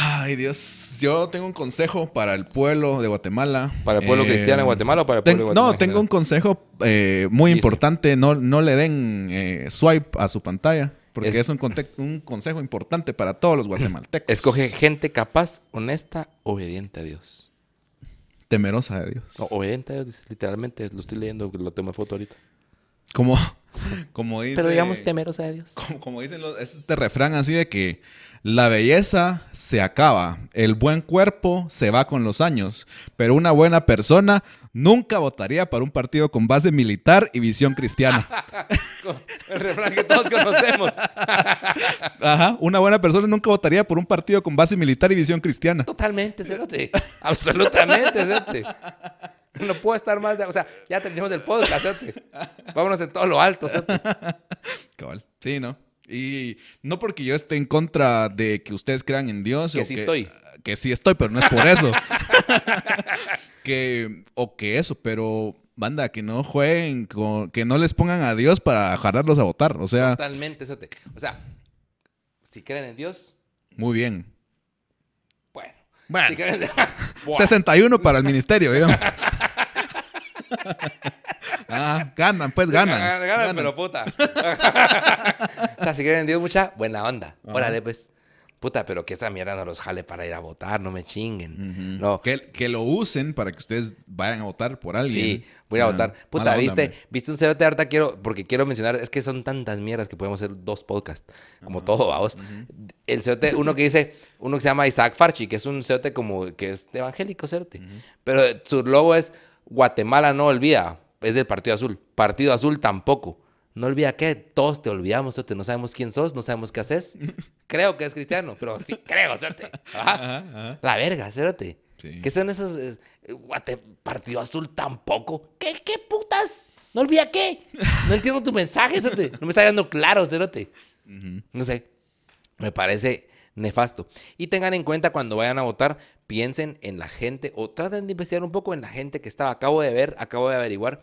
Ay, Dios. Yo tengo un consejo para el pueblo de Guatemala. ¿Para el pueblo Eh, cristiano de Guatemala o para el pueblo ten- de Guatemala? No, en tengo un consejo eh, muy Dice. importante. No, no le den eh, swipe a su pantalla. Porque Es- es, un, consejo importante para todos los guatemaltecos. Escoge gente capaz, honesta, obediente a Dios. Temerosa de Dios. No, obediente a Dios, literalmente. Lo estoy leyendo, lo tomo foto ahorita. Como, (laughs) como dice... Pero digamos temerosa de Dios. como, como dicen los, este refrán así de que la belleza se acaba, el buen cuerpo se va con los años, pero una buena persona nunca votaría para un partido con base militar y visión cristiana. (laughs) El refrán que todos conocemos. (laughs) Ajá, una buena persona nunca votaría por un partido con base militar y visión cristiana. Totalmente, cerote. Absolutamente, cerote. (laughs) No puedo estar más de... O sea, ya terminamos el podcast, cerote. Vámonos de todo lo alto, cerote. Cabal. Sí, ¿no? Y no porque yo esté en contra de que ustedes crean en Dios. Que o sí estoy. Que sí estoy, pero no es por eso. (laughs) que, o que eso, pero banda, que no jueguen, con, que no les pongan a Dios para jalarlos a votar. O sea, Totalmente, cerote. O sea, si creen en Dios, muy bien. bueno. Bueno. Si creen en... (laughs) Buah. 61 para el ministerio, digamos. (laughs) ah, ganan, pues ganan. Ganan, ganan, Ganan. pero puta. (laughs) o sea, si creen en Dios, mucha buena onda. Órale, pues. Puta, pero que esa mierda no los jale para ir a votar, no me chinguen. No. Que, que lo usen para que ustedes vayan a votar por alguien. Sí, voy a O sea, votar. Puta, onda, ¿viste? ¿Viste un cerote ahorita quiero, porque quiero mencionar, es que son tantas mierdas que podemos hacer dos podcasts, como todo, vamos. El cerote, uno que dice, uno que se llama Isaac Farchi, que es un cerote como, que es evangélico cerote. Pero su logo es Guatemala no olvida, es del Partido Azul. Partido Azul tampoco. No olvida qué, todos te olvidamos, cerote, no sabemos quién sos, no sabemos qué haces. (laughs) creo que es cristiano, pero sí, creo, cerote. Ajá. Ajá, ajá. La verga, cerote. Sí. ¿Qué son esos eh, guate, partido azul tampoco? ¿Qué, qué putas? ¿No olvida qué? No entiendo tu mensaje, cerote. No me está dando claro, cerote. No sé. Me parece nefasto. Y tengan en cuenta cuando vayan a votar, piensen en la gente o traten de investigar un poco en la gente que estaba. Acabo de ver, acabo de averiguar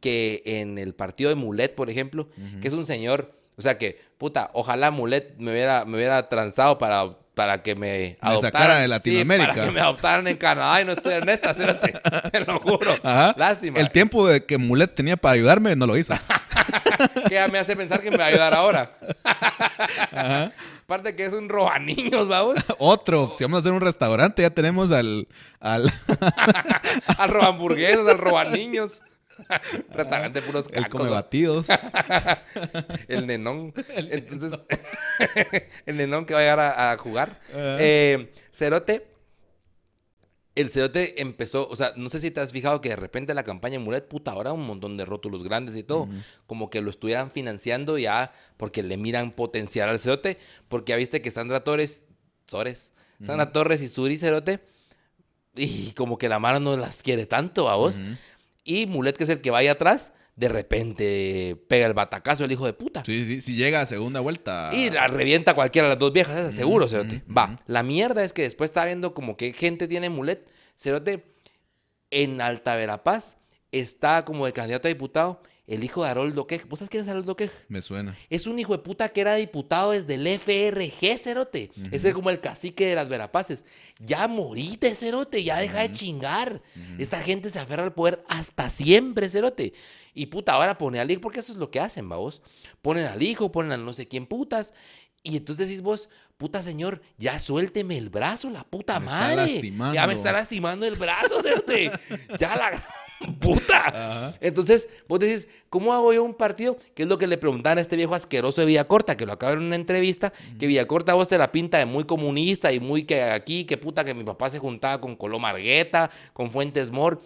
que en el partido de Mulet, por ejemplo, que es un señor, o sea que, puta, ojalá Mulet me hubiera, me hubiera transado para, para que me adoptaran. de Latinoamérica. para que me adoptaran en Canadá y no estoy en esta, (laughs) te lo juro. Lástima. El tiempo de que Mulet tenía para ayudarme no lo hizo. (laughs) que ya me hace pensar que me va a ayudar ahora. (laughs) Aparte que es un roba niños, vamos. (laughs) Otro. Si vamos a hacer un restaurante, ya tenemos al... Al, (laughs) al roba hamburguesas, al roba niños. (laughs) Restaurante puros cacos. El come batidos. el nenón. Entonces, el nenón que va a llegar a, jugar. Eh, Cerote. El Cerote empezó, o sea, no sé si te has fijado que de repente la campaña Mulet, puta, ahora un montón de rótulos grandes y todo, como que lo estuvieran financiando ya porque le miran potencial al Cerote, porque ya viste que Sandra Torres, Torres, Sandra Torres y Suri Cerote, y como que la mano no las quiere tanto a vos. Y Mulet, que es el que vaya atrás, de repente pega el batacazo el hijo de puta. Sí, sí, si llega a segunda vuelta. Y la revienta cualquiera de las dos viejas, esa, seguro, Cerote. Va, la mierda es que después está viendo como que gente tiene Mulet. Cerote, en Alta Verapaz está como de candidato a diputado el hijo de Haroldo Quej. ¿Vos sabes quién es Haroldo Quej? Me suena. Es un hijo de puta que era diputado desde el FRG, Cerote. Ese es como el cacique de las Verapaces. Ya morite, Cerote. Ya deja de chingar. Esta gente se aferra al poder hasta siempre, Cerote. Y puta, ahora pone al hijo, porque eso es lo que hacen, vos. Ponen al hijo, ponen a no sé quién putas. Y entonces decís vos, puta señor, ya suélteme el brazo, la puta madre. Ya me está lastimando el brazo, Cerote. (laughs) ya la (laughs) puta. Entonces, vos decís, ¿cómo hago yo un partido? Que es lo que le preguntaban a este viejo asqueroso de Villacorta, que lo acaba en una entrevista, que Villacorta vos te la pinta de muy comunista y muy que aquí, que puta, que mi papá se juntaba con Coló Margueta, con Fuentes Mor.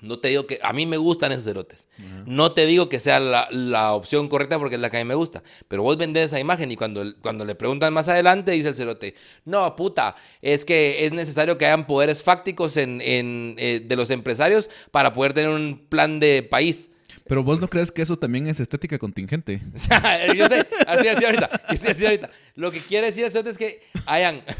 No te digo que a mí me gustan esos cerotes. No te digo que sea la, opción correcta porque es la que a mí me gusta. Pero vos vendés esa imagen y cuando, cuando le preguntan más adelante dice el cerote, no, puta, es que es necesario que hayan poderes fácticos en, eh, de los empresarios para poder tener un plan de país. Pero vos no crees que eso también es estética contingente. (laughs) O sea, yo sé, así, así ahorita, así, ahorita. Lo que quiere decir el cerote es que hayan... (laughs)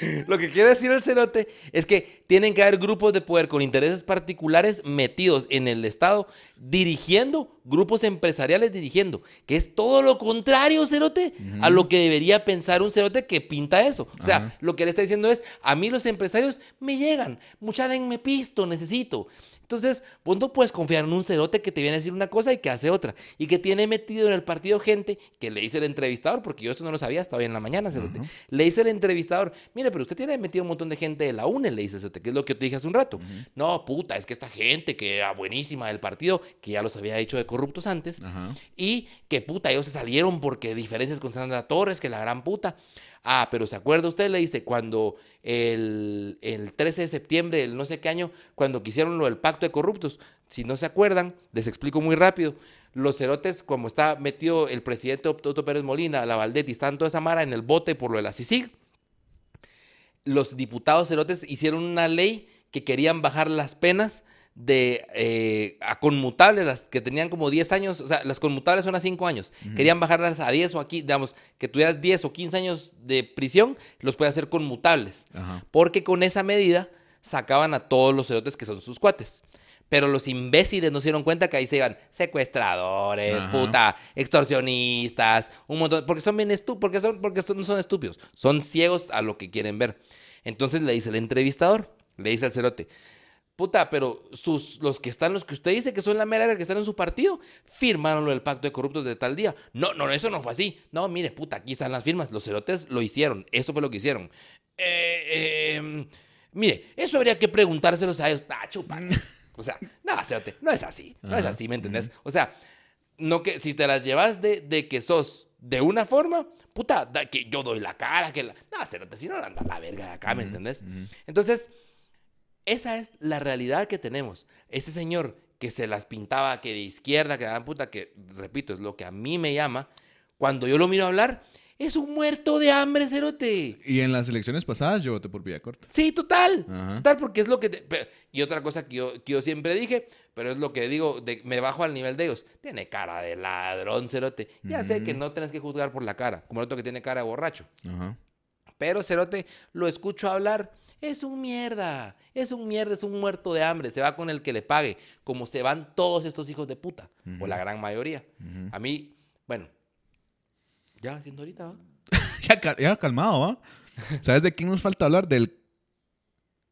(laughs) Lo que quiere decir el cerote es que tienen que haber grupos de poder con intereses particulares metidos en el Estado, dirigiendo, grupos empresariales dirigiendo, que es todo lo contrario, cerote, a lo que debería pensar un cerote que pinta eso. O sea, lo que le está diciendo es, a mí los empresarios me llegan, mucha denme pisto, necesito. Entonces, vos no puedes confiar en un cerote que te viene a decir una cosa y que hace otra. Y que tiene metido en el partido gente que le dice el entrevistador, porque yo eso no lo sabía hasta hoy en la mañana, cerote. Le dice el entrevistador, mire, pero usted tiene metido un montón de gente de la UNE, le dice cerote, que es lo que te dije hace un rato. No, puta, es que esta gente que era buenísima del partido, que ya los había hecho de corruptos antes, y que puta, ellos se salieron porque diferencias con Sandra Torres, que la gran puta. Ah, pero ¿se acuerda usted? Le dice, cuando el, 13 de septiembre del no sé qué año, cuando quisieron lo del pacto de corruptos, si no se acuerdan, les explico muy rápido. Los cerotes, como está metido el presidente Otto Pérez Molina, la Valdetti, están toda esa mara en el bote por lo de la CICIG. Los diputados cerotes hicieron una ley que querían bajar las penas de eh, a conmutables, las que tenían como 10 años, o sea, las conmutables son a 5 años. Querían bajarlas a 10 o aquí, digamos, que tuvieras 10 o 15 años de prisión, los puede hacer conmutables. Porque con esa medida sacaban a todos los cerotes que son sus cuates. Pero los imbéciles no se dieron cuenta que ahí se iban secuestradores, puta, extorsionistas, un montón, porque son bien estúpidos, porque son, porque no son estúpidos, son ciegos a lo que quieren ver. Entonces le dice el entrevistador, le dice al cerote, Puta, pero sus, los que están, los que usted dice que son la mera que están en su partido, firmaron lo del pacto de corruptos de tal día. No, no, eso no fue así. No, mire, puta, aquí están las firmas. Los cerotes lo hicieron. Eso fue lo que hicieron. Eh, em, mire, eso habría que preguntárselos a ellos. Tacho, O sea, no, cerote, no es así. No es así, ¿me entendés? O sea, no que si te las llevas de, de que sos de una forma, puta, que yo doy la cara, que la... No, cerote, si no anda la verga de acá, ¿me entendés? Entonces esa es la realidad que tenemos. Ese señor que se las pintaba, que de izquierda, que daban puta, que repito, es lo que a mí me llama. Cuando yo lo miro hablar, Es un muerto de hambre, cerote. Y en las elecciones pasadas yo voté por Villacorta. Sí, total. Ajá. Total, porque es lo que... te- y otra cosa que yo, que yo siempre dije, pero es lo que digo, de- me bajo al nivel de ellos. Tiene cara de ladrón, cerote. Ya sé que no tenés que juzgar por la cara, como el otro que tiene cara de borracho. Ajá. Pero Cerote, lo escucho hablar. Es un mierda. Es un mierda, es un muerto de hambre. Se va con el que le pague. Como se van todos estos hijos de puta. O la gran mayoría. A mí, bueno. Ya haciendo ahorita, ¿va? (laughs) Ya, cal- ya calmado, ¿va? ¿Sabes de quién nos falta hablar? Del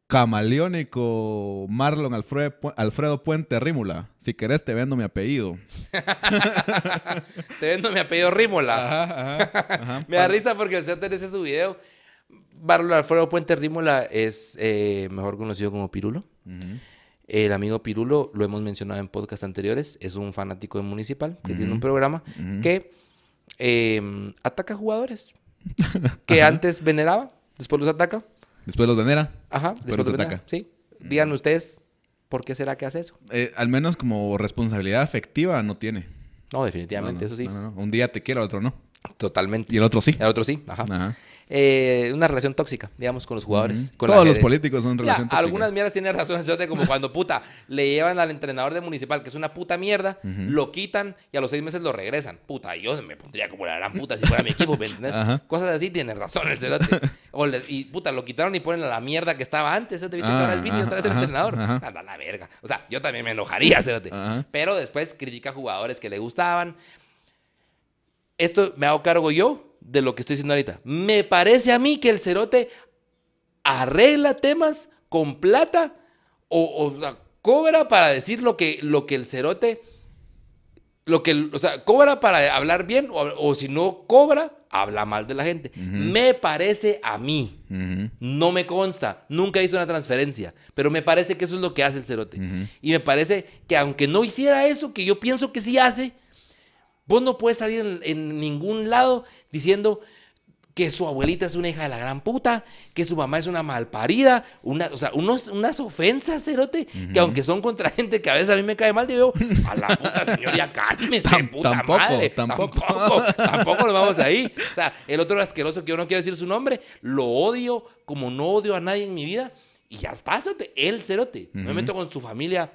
camaleónico Marlon Alfredo, Pu- Alfredo Puente Rímula. Si querés te vendo mi apellido. (laughs) Te vendo mi apellido Rímola. Ajá, ajá, ajá. (laughs) Me da risa porque el Cerote ese su video. Barlo Alfredo Puente Rímola es eh, mejor conocido como Pirulo. El amigo Pirulo, lo hemos mencionado en podcasts anteriores, es un fanático de Municipal que tiene un programa que eh, ataca jugadores que antes veneraba, después los ataca. Después los venera. Ajá, Después los los ataca. venera. Sí. Díganme ustedes, ¿por qué será que hace eso? Eh, al menos como responsabilidad afectiva no tiene. No, definitivamente, No, no, eso sí. no. Un día te quiero, el otro no. Totalmente. Y el otro sí. El otro sí, ajá. Ajá. Eh, una relación tóxica, digamos, con los jugadores. Con Todos los políticos son Ya, relación tóxica. algunas mierdas tienen razón, (laughs) como cuando puta le llevan al entrenador de municipal, que es una puta mierda, lo quitan y a los seis meses lo regresan. Puta, yo me pondría como la gran puta si fuera mi equipo, ¿me entendés? (laughs) Cosas así tienen razón el cerote. O y puta, lo quitaron y ponen a la mierda que estaba antes. ¿Te viste que Ah, ahora el Vini otra vez el entrenador? Anda la verga. O sea, yo también me enojaría, cerote. Ajá. Pero después critica a jugadores que le gustaban. Esto me hago cargo yo de lo que estoy diciendo ahorita. Me parece a mí que el cerote arregla temas con plata o, o sea, cobra para decir lo que, lo que el cerote, lo que, o sea, cobra para hablar bien o, o si no cobra, habla mal de la gente. Me parece a mí. No me consta, nunca hizo una transferencia, pero me parece que eso es lo que hace el cerote. Y me parece que aunque no hiciera eso, que yo pienso que sí hace, vos no puedes salir en, en ningún lado diciendo que su abuelita es una hija de la gran puta, que su mamá es una malparida, una, o sea, unos, unas ofensas, cerote, que aunque son contra gente que a veces a mí me cae mal, digo, a la puta señor, ya (laughs) cálmese, Tam- puta tampoco, madre. tampoco. Tampoco, tampoco nos vamos ahí. (laughs) O sea, el otro asqueroso que yo no quiero decir su nombre, lo odio como no odio a nadie en mi vida. Y ya está, cerote. Él, cerote. No me meto con su familia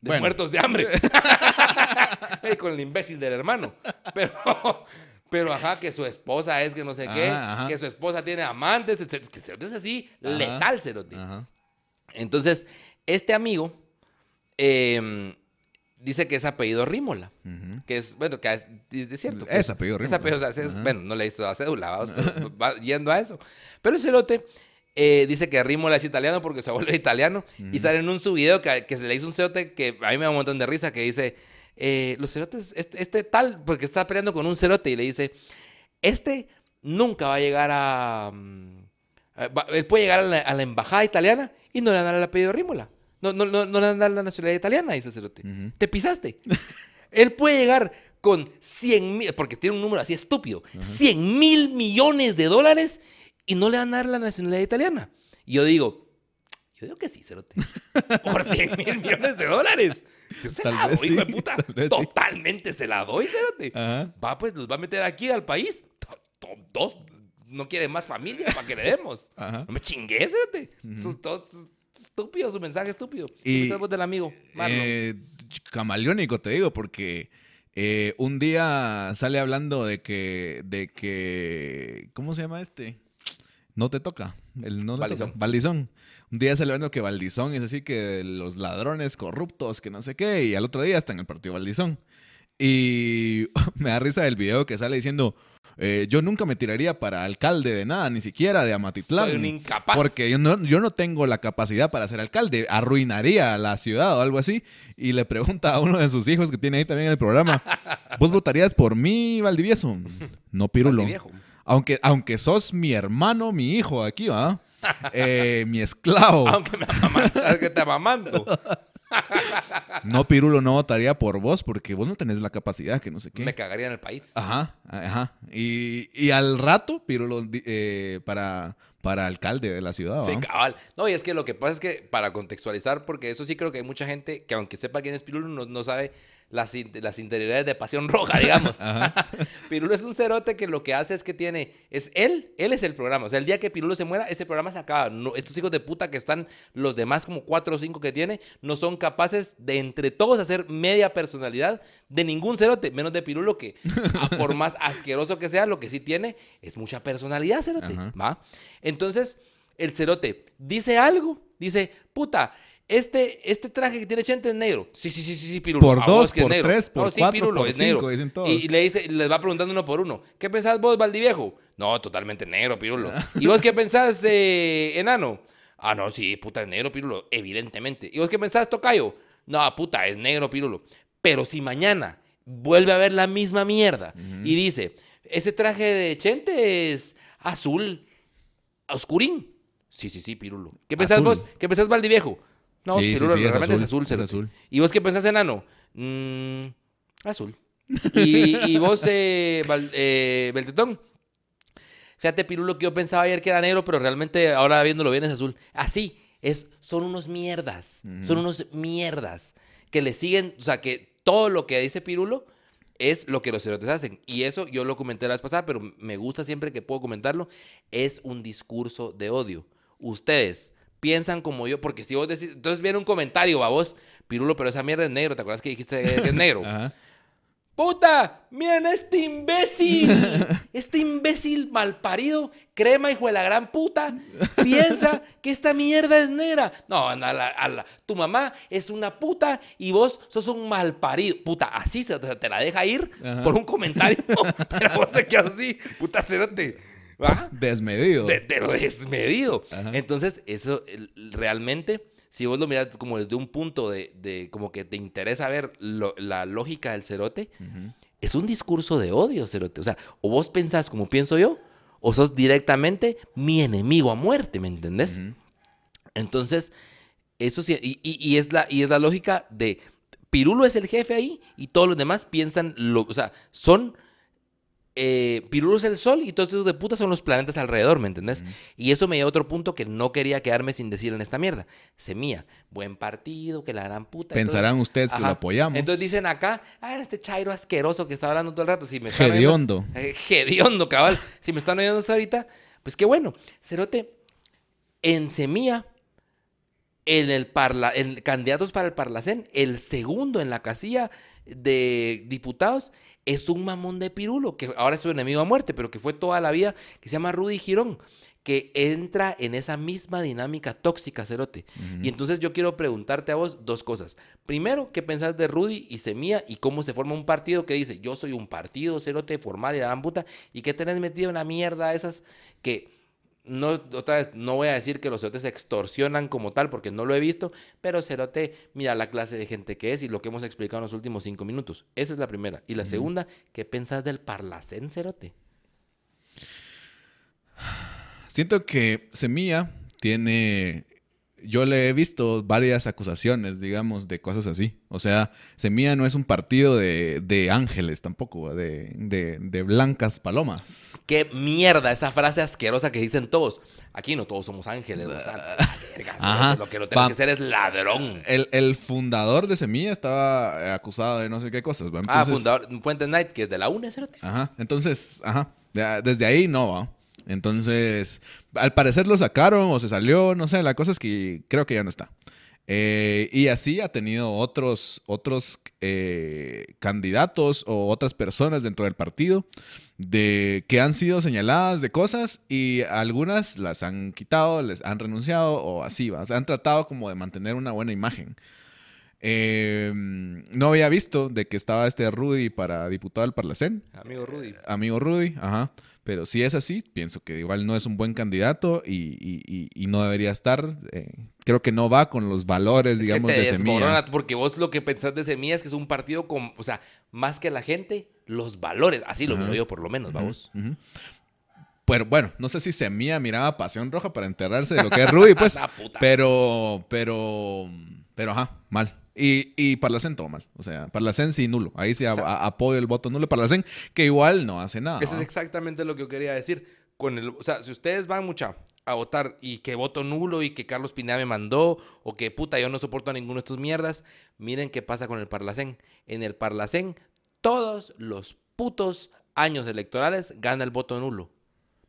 de Bueno. muertos de hambre. (laughs) (laughs) Con el imbécil del hermano. Pero, (laughs) pero ajá, que su esposa es que no sé qué, Ajá, que su esposa tiene amantes, etc. Es así, Ajá. letal, cerote. Entonces, este amigo eh, dice que es apellido Rímola. Que es, bueno, que es, es cierto. Es apellido Es Rímola. apellido, o sea, es- Ajá. bueno, no le hizo la cédula, pero va yendo a eso. Pero el cerote eh, dice que Rímola es italiano porque su abuelo era italiano. Y sale en un su video que, que se le hizo un cerote que a mí me da un montón de risa, que dice, eh, los cerotes, este, este tal, porque está peleando con un cerote y le dice, este nunca va a llegar a... mm, eh, va- él puede llegar a la, a la embajada italiana y no le van a dar el apellido Rímola. No, no, no, no le van a dar la nacionalidad italiana, dice el cerote. Te pisaste. (laughs) él puede llegar con 100 mil, porque tiene un número así estúpido, 100 mil millones de dólares y no le van a dar la nacionalidad italiana. Y yo digo, yo digo que sí, cerote. (laughs) Por 100 mil millones de dólares. Yo se Tal la doy, sí, hijo de puta. sí. Totalmente se la doy. Ajá. Va, pues los va a meter aquí al país. Dos. No quiere más familia para que le demos. (laughs) Ajá. No me chingues, cerote. Sus dos estúpido, su mensaje estúpido. Y- Y del amigo. Eh, camaleónico, te digo, porque eh, un día sale hablando de que, de que, ¿cómo se llama este? No te toca. El no le Valdizón. toca. Valdizón. Un día sale hablando que Valdizón es así que los ladrones corruptos, que no sé qué, y al otro día está en el partido Valdizón. Y (laughs) me da risa el video que sale diciendo, eh, yo nunca me tiraría para alcalde de nada, ni siquiera de Amatitlán. Soy un incapaz. Porque yo no, yo no tengo la capacidad para ser alcalde, arruinaría la ciudad o algo así. Y le pregunta a uno de sus hijos que tiene ahí también en el programa, (laughs) ¿vos votarías por mí, Valdivieso? (laughs) No, Pirulo. Aunque, aunque sos mi hermano, mi hijo aquí, ¿va? Eh, mi esclavo. Aunque me que te amamando. (laughs) No, Pirulo, no votaría por vos porque vos no tenés la capacidad, que no sé qué. Me cagaría en el país. Ajá, ajá. Y, y al rato, Pirulo, eh, para, para alcalde de la ciudad. Sí, cabal. No, y es que lo que pasa es que para contextualizar, porque eso sí creo que hay mucha gente que aunque sepa quién es Pirulo, no, no sabe las, las interioridades de Pasión Roja, digamos. (laughs) (laughs) Pirulo es un cerote que lo que hace es que tiene, es él, él es el programa. O sea, el día que Pirulo se muera, ese programa se acaba. No, estos hijos de puta que están, los demás como cuatro o cinco que tiene, no son capaces de entre todos hacer media personalidad de ningún cerote, menos de Pirulo que, (laughs) por más asqueroso que sea, lo que sí tiene es mucha personalidad, cerote. ¿va? Entonces, el cerote dice algo, dice, puta, este, este traje que tiene Chente es negro. Sí, sí, sí, sí, sí Pirulo. Por dos, por tres, por sí, cuatro, Pirulo, por es cinco, negro. dicen todos. Y, y le dice, les va preguntando uno por uno. ¿Qué pensás vos, Valdiviejo? No, totalmente negro, Pirulo. ¿Y vos qué pensás, eh, enano? Ah, no, sí, puta, es negro, Pirulo, evidentemente. ¿Y vos qué pensás, Tocayo? No, puta, es negro, Pirulo. Pero si mañana vuelve a ver la misma mierda y dice, ese traje de Chente es azul, oscurín. Sí, sí, sí, Pirulo. ¿Qué pensás Azul. vos? ¿Qué pensás, Valdiviejo? No, Sí, Pirulo, sí, realmente es azul, azul. es azul. ¿Y vos qué pensás, enano? Mm, azul. ¿Y, y vos, eh, Val- eh, Beltetón? Fíjate, Pirulo, que yo pensaba ayer que era negro, pero realmente ahora viéndolo bien es azul. Así, es, son unos mierdas. Son unos mierdas que le siguen, o sea, que todo lo que dice Pirulo es lo que los cerotes hacen. Y eso yo lo comenté la vez pasada, pero me gusta siempre que puedo comentarlo. Es un discurso de odio. Ustedes piensan como yo, porque si vos decís, entonces viene un comentario, va vos, Pirulo, pero esa mierda es negro, ¿te acuerdas que dijiste que es negro? (laughs) Ajá. ¡Puta! ¡Miren este imbécil! (laughs) Este imbécil malparido, crema, hijo de la gran puta, piensa que esta mierda es negra. No, a la- a la- tu mamá es una puta y vos sos un malparido. Puta, así se te, la deja ir Ajá. por un comentario. (laughs) Pero vos te quedas así, puta cerote. ¿Va? Desmedido. de, lo desmedido. Ajá. Entonces, eso realmente, si vos lo miras como desde un punto de, de como que te interesa ver lo- la lógica del cerote, es un discurso de odio, cerote. O sea, o vos pensás como pienso yo, o sos directamente mi enemigo a muerte, ¿me entendés? Entonces, eso sí, y, y- y es la, y es la lógica de Pirulo es el jefe ahí y todos los demás piensan, lo, o sea, son eh, es el sol y todos estos de puta son los planetas alrededor, ¿me entendés? Y eso me lleva a otro punto que no quería quedarme sin decir en esta mierda. Semilla, buen partido, que la gran puta. Pensarán ustedes que lo apoyamos. Entonces dicen acá, ah, este chairo asqueroso que está hablando todo el rato. Si me Hediondo. (laughs) Eh, hediondo, cabal. Si me están oyendo hasta ahorita, pues qué bueno. Cerote, en Semilla, en el parla, en candidatos para el Parlacén, el segundo en la casilla de diputados es un mamón de Pirulo, que ahora es su enemigo a muerte, pero que fue toda la vida, que se llama Rudy Girón, que entra en esa misma dinámica tóxica, Cerote. Y entonces yo quiero preguntarte a vos dos cosas. Primero, ¿qué pensás de Rudy y Semilla y cómo se forma un partido que dice, yo soy un partido, Cerote, formal y la puta, y que tenés metido en la mierda esas que no, otra vez, no voy a decir que los cerotes se extorsionan como tal, porque no lo he visto, pero cerote, mira la clase de gente que es y lo que hemos explicado en los últimos cinco minutos. Esa es la primera. Y la segunda, ¿qué pensás del Parlacén, cerote? Siento que Semilla tiene. Yo le he visto varias acusaciones, digamos, de cosas así. O sea, Semilla no es un partido de, de ángeles tampoco, de, de, de blancas palomas. ¿Qué mierda esa frase asquerosa que dicen todos? Aquí no todos somos ángeles, o sea, (laughs) verga, Ajá. lo que lo tenés Va- que ser es ladrón. El, el fundador de Semilla estaba eh, acusado de no sé qué cosas. ah, fundador, Fuente Night, que es de la UNE. Ajá. Entonces, ajá. Desde ahí no, ¿va? Entonces, al parecer lo sacaron o se salió, no sé, la cosa es que creo que ya no está. Eh, y así ha tenido otros, otros eh, candidatos o otras personas dentro del partido de, que han sido señaladas de cosas y algunas las han quitado, les han renunciado o así. O han tratado como de mantener una buena imagen. Eh, no había visto de que estaba este Rudy para diputado del Parlacén Amigo Rudy. amigo Rudy, ajá. Pero si es así, pienso que igual no es un buen candidato y, y- y- y no debería estar. eh, creo que no va con los valores, digamos, que de semilla. porque vos lo que pensás de Semilla es que es un partido con, o sea, más que la gente, los valores. Así lo miro yo por lo menos, vamos. Pero bueno, no sé si Semilla miraba Pasión Roja para enterrarse de lo que es Rudy, (laughs) pues. Ah, pero, pero, pero, ajá, mal. Y, y Parlacén todo mal. O sea, Parlacén sí nulo. Ahí sí sea- a- apoyo el voto nulo. Parlacén, que igual no hace nada. Eso es exactamente lo que yo quería decir. Con el, o sea, si ustedes van mucha a votar y que voto nulo y que Carlos Pineda me mandó o que puta yo no soporto a ninguno de estos mierdas, miren qué pasa con el Parlacén. En el Parlacén todos los putos años electorales gana el voto nulo.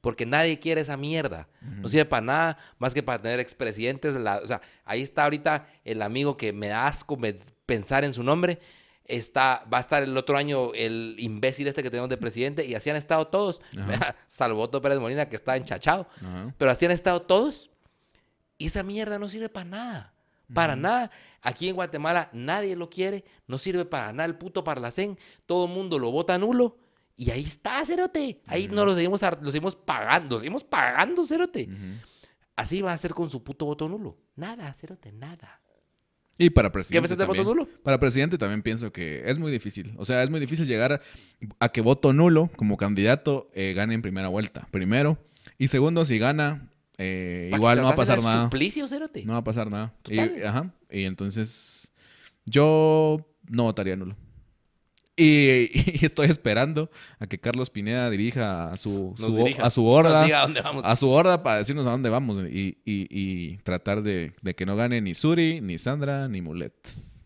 Porque nadie quiere esa mierda. No sirve para nada más que para tener expresidentes. o sea, ahí está ahorita el amigo que me da asco pensar en su nombre. Está, va a estar el otro año el imbécil este que tenemos de (laughs) presidente. Y así han estado todos. (laughs) Salvo Otto Pérez Molina que está enchachado. Pero así han estado todos. Y esa mierda no sirve para nada. Para nada. Aquí en Guatemala nadie lo quiere. No sirve para nada el puto Parlacén. Todo el mundo lo vota nulo. Y ahí está, Cerote. Ahí no lo seguimos, lo seguimos pagando, seguimos pagando, Cerote. Así va a ser con su puto voto nulo. Nada, Cerote, nada. Y para presidente. ¿Qué también, voto nulo? Para presidente también pienso que es muy difícil. O sea, es muy difícil llegar a, que voto nulo como candidato eh, gane en primera vuelta. Primero. Y segundo, si gana, eh, igual no va a pasar nada. Suplicio, Cerote? No va a pasar nada. Y, ajá. Y entonces, yo no votaría nulo. (laughs) Y, estoy esperando a que Carlos Pineda dirija a su, a su horda. A su horda para decirnos a dónde vamos y, tratar de, que no gane ni Suri, ni Sandra, ni Mulet.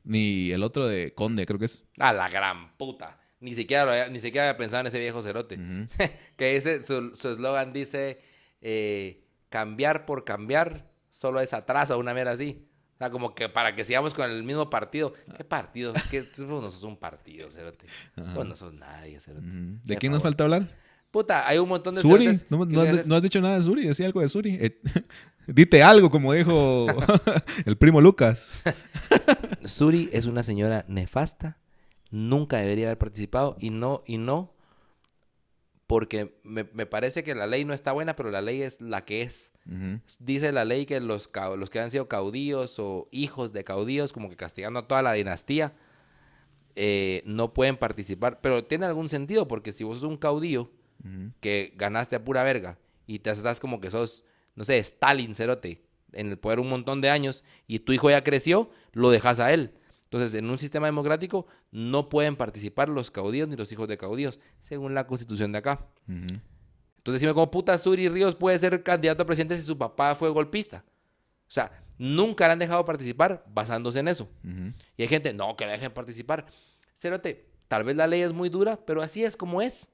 Ni el otro de Conde, creo que es. A la gran puta. Ni siquiera, ni siquiera había pensado en ese viejo cerote. (laughs) que ese, su eslogan dice: eh, cambiar por cambiar solo es atraso, una mera así. O sea, como que para que sigamos con el mismo partido. ¿Qué partido? ¿Qué? Vos no sos un partido, Cerote. Vos no sos nadie, Cerote. ¿De quién nos falta hablar? Puta, hay un montón de Suri. No, no, has, dicho nada de Suri. Decía algo de Suri. Eh, (laughs) dite algo, como dijo (laughs) el primo Lucas. Suri es una señora nefasta. Nunca debería haber participado. Y no, y no porque me, parece que la ley no está buena, pero la ley es la que es. Dice la ley que los, los que han sido caudillos o hijos de caudillos, como que castigando a toda la dinastía, eh, no pueden participar. Pero tiene algún sentido, porque si vos sos un caudillo que ganaste a pura verga y te estás como que sos, no sé, Stalin, cerote, en el poder un montón de años y tu hijo ya creció, lo dejas a él. Entonces, en un sistema democrático no pueden participar los caudillos ni los hijos de caudillos, según la constitución de acá. Entonces, dime cómo puta Suri Ríos puede ser candidato a presidente si su papá fue golpista. O sea, nunca le han dejado participar basándose en eso. Y hay gente, no, que le dejen participar. Cerote, tal vez la ley es muy dura, pero así es como es.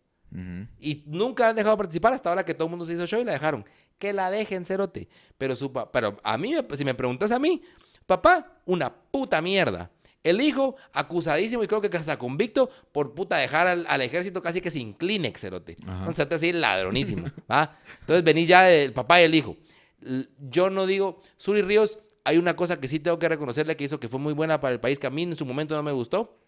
Y nunca han dejado participar hasta ahora que todo el mundo se hizo show y la dejaron. Que la dejen, Cerote. Pero, su pero a mí, si me preguntas a mí, papá, una puta mierda. El hijo, acusadísimo y creo que hasta convicto por puta dejar al, ejército casi que se incline, cerote. Entonces, así ladronísimo. (laughs) Entonces, venís ya el papá y el hijo. Yo no digo, Suri Ríos, hay una cosa que sí tengo que reconocerle que hizo que fue muy buena para el país, que a mí en su momento no me gustó,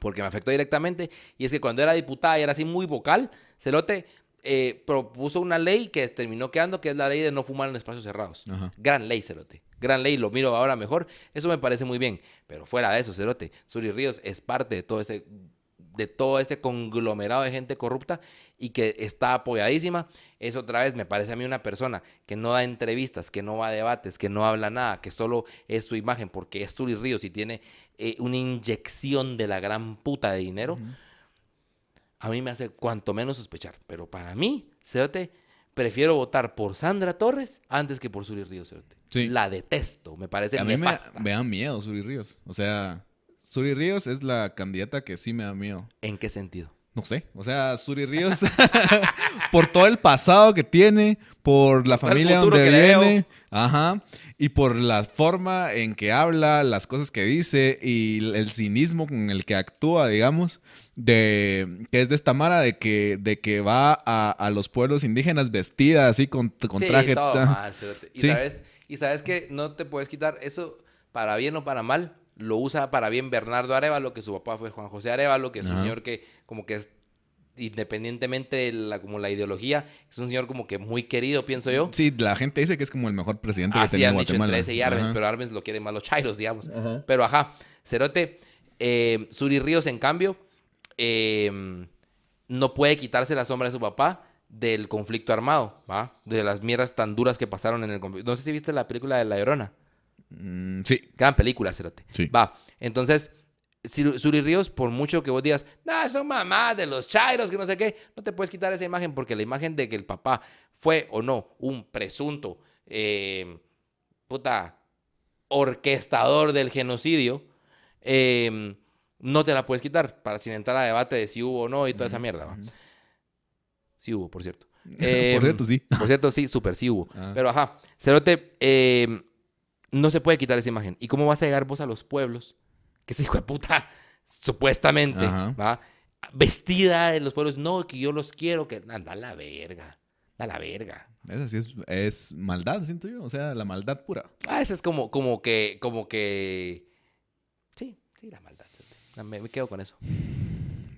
porque me afectó directamente, y es que cuando era diputada y era así muy vocal, Cerote eh, propuso una ley que terminó quedando, que es la ley de no fumar en espacios cerrados. Gran ley, Cerote gran ley, lo miro ahora mejor. Eso me parece muy bien. Pero fuera de eso, Cerote, Suri Ríos es parte de todo ese de todo ese conglomerado de gente corrupta y que está apoyadísima, es otra vez, me parece a mí una persona que no da entrevistas, que no va a debates, que no habla nada, que solo es su imagen porque es Suri Ríos y tiene eh, una inyección de la gran puta de dinero, a mí me hace cuanto menos sospechar. Pero para mí, Cerote, prefiero votar por Sandra Torres antes que por Suri Ríos. Sí. La detesto, me parece A mí me, me, da miedo Suri Ríos. O sea, Suri Ríos es la candidata que sí me da miedo. ¿En qué sentido? No sé, o sea, Suri Ríos, (laughs) por todo el pasado que tiene, por la familia donde viene, ajá, y por la forma en que habla, las cosas que dice y el cinismo con el que actúa, digamos, de que es de esta mara de que, de que va a, los pueblos indígenas vestida así con, con traje. y, sabes, y sabes que no te puedes quitar eso para bien o para mal lo usa para bien Bernardo Arevalo, que su papá fue Juan José Arevalo, que es un señor que como que es independientemente de la, como la ideología, es un señor como que muy querido, pienso yo. Sí, la gente dice que es como el mejor presidente que tiene Guatemala. Dicho y Arbenz, pero Arbenz lo quiere más los chairos, digamos. Pero ajá, Cerote, eh, Suri Ríos, en cambio, eh, no puede quitarse la sombra de su papá del conflicto armado, ¿va? De las mierdas tan duras que pasaron en el conflicto. No sé si viste la película de La Llorona. Mm, sí. Gran película, Cerote. Sí. Va. Entonces, Suri Ríos, por mucho que vos digas, no, son mamás de los chairos, que no sé qué, no te puedes quitar esa imagen porque la imagen de que el papá fue o no un presunto, eh, puta, orquestador del genocidio, eh, no te la puedes quitar para sin entrar a debate de si hubo o no y toda esa mierda. ¿va? Sí hubo, por cierto. (laughs) por cierto, sí. Por cierto, sí, súper sí hubo. Ah. Pero ajá, Cerote, eh, no se puede quitar esa imagen. ¿Y cómo vas a llegar vos a los pueblos? Que ese hijo de puta, (laughs) supuestamente, ¿va? Vestida de los pueblos. No, que yo los quiero, que anda la verga. Da la verga. Esa sí es, es, maldad, siento yo. O sea, la maldad pura. Ah, esa es como, como que, como que. Sí, sí, la maldad. Me, me quedo con eso.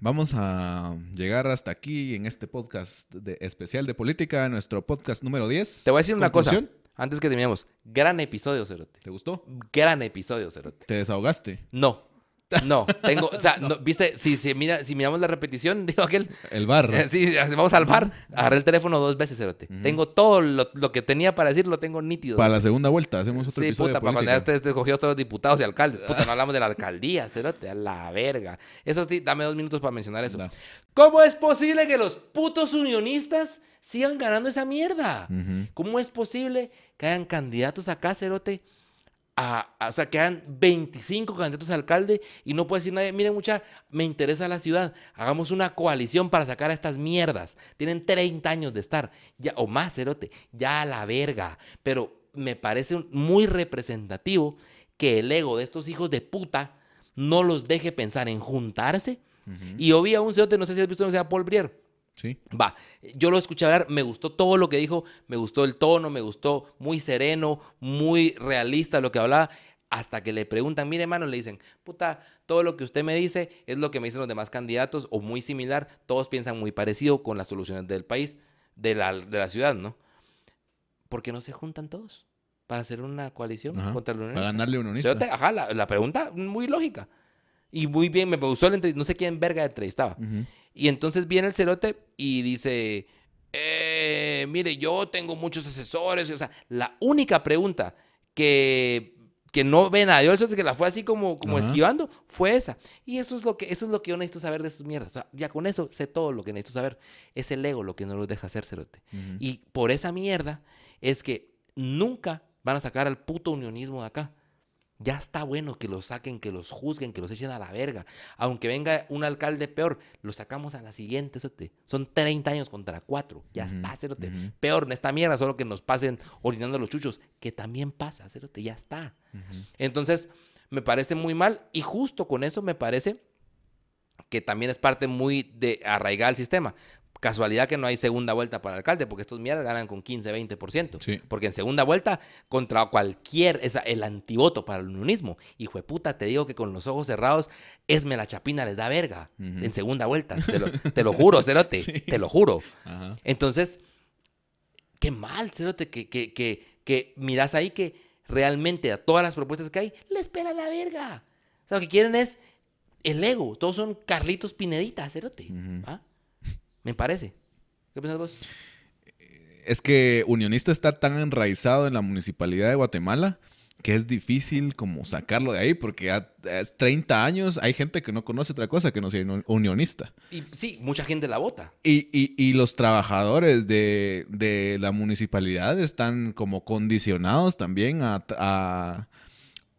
Vamos a llegar hasta aquí en este podcast de, especial de política, nuestro podcast número 10. Te voy a decir una cosa. Antes que terminemos, gran episodio, Cerote. ¿Te gustó? Gran episodio, Cerote. ¿Te desahogaste? No. No, tengo, o sea, (laughs) viste, si, si, mira, si miramos la repetición, (laughs) digo aquel. El bar. Eh, sí, vamos al bar, agarré el teléfono dos veces, Cerote. Tengo todo lo, que tenía para decir, lo tengo nítido. Para la segunda vuelta, hacemos otro sí, puta, para cuando ya te escogió todos los diputados y alcaldes. Puta, no (laughs) hablamos de la alcaldía, Cerote, a la verga. Eso sí, dame dos minutos para mencionar eso. ¿Cómo es posible que los putos unionistas sigan ganando esa mierda? ¿Cómo es posible que hayan candidatos acá, Cerote? O sea, quedan 25 candidatos a alcalde y no puede decir nadie, miren mucha, me interesa la ciudad, hagamos una coalición para sacar a estas mierdas. Tienen 30 años de estar, ya, o más, cerote, ya a la verga. Pero me parece muy representativo que el ego de estos hijos de puta no los deje pensar en juntarse. Y obvio un cerote, no sé si has visto, no sea Paul Brier Va, yo lo escuché hablar, me gustó todo lo que dijo, me gustó el tono, me gustó muy sereno, muy realista lo que hablaba, hasta que le preguntan, mire hermano, le dicen, puta, todo lo que usted me dice es lo que me dicen los demás candidatos o muy similar, todos piensan muy parecido con las soluciones del país, de la, de la ciudad, ¿no? ¿Por qué no se juntan todos para hacer una coalición contra el unionista? Para ganarle un unionista. Ajá, la, pregunta muy lógica. Y muy bien, me gustó el no sé quién verga entrevistaba. Y entonces viene el cerote y dice, eh, mire, yo tengo muchos asesores. O sea, la única pregunta que, que no ven a Dios, que la fue así como, como esquivando, fue esa. Y eso es, lo que, eso es lo que yo necesito saber de esas mierdas. O sea, ya con eso sé todo lo que necesito saber. Es el ego lo que no los deja hacer cerote. Y por esa mierda es que nunca van a sacar al puto unionismo de acá. Ya está bueno que los saquen, que los juzguen, que los echen a la verga. Aunque venga un alcalde peor, lo sacamos a la siguiente, Son 30 años contra 4. Ya está, cerote. Peor en esta mierda, solo que nos pasen orinando los chuchos, que también pasa, cerote. Ya está. Entonces, me parece muy mal y justo con eso me parece que también es parte muy de arraigar el sistema. Casualidad que no hay segunda vuelta para el alcalde, porque estos mierdas ganan con 15, 20%. Porque en segunda vuelta, contra cualquier, es el antivoto para el unionismo. Hijo de puta, te digo que con los ojos cerrados, Esme la Chapina les da verga en segunda vuelta. Te lo, juro, Cerote, te lo juro. (laughs) Entonces, qué mal, Cerote, que, que, que, que miras ahí que realmente a todas las propuestas que hay, les espera la verga. O sea, lo que quieren es el ego. Todos son Carlitos Pinedita, Cerote. Me parece. ¿Qué piensas vos? Es que Unionista está tan enraizado en la municipalidad de Guatemala que es difícil como sacarlo de ahí porque a 30 años hay gente que no conoce otra cosa que no sea unionista. Y sí, mucha gente la vota. Y, los trabajadores de, la municipalidad están como condicionados también a,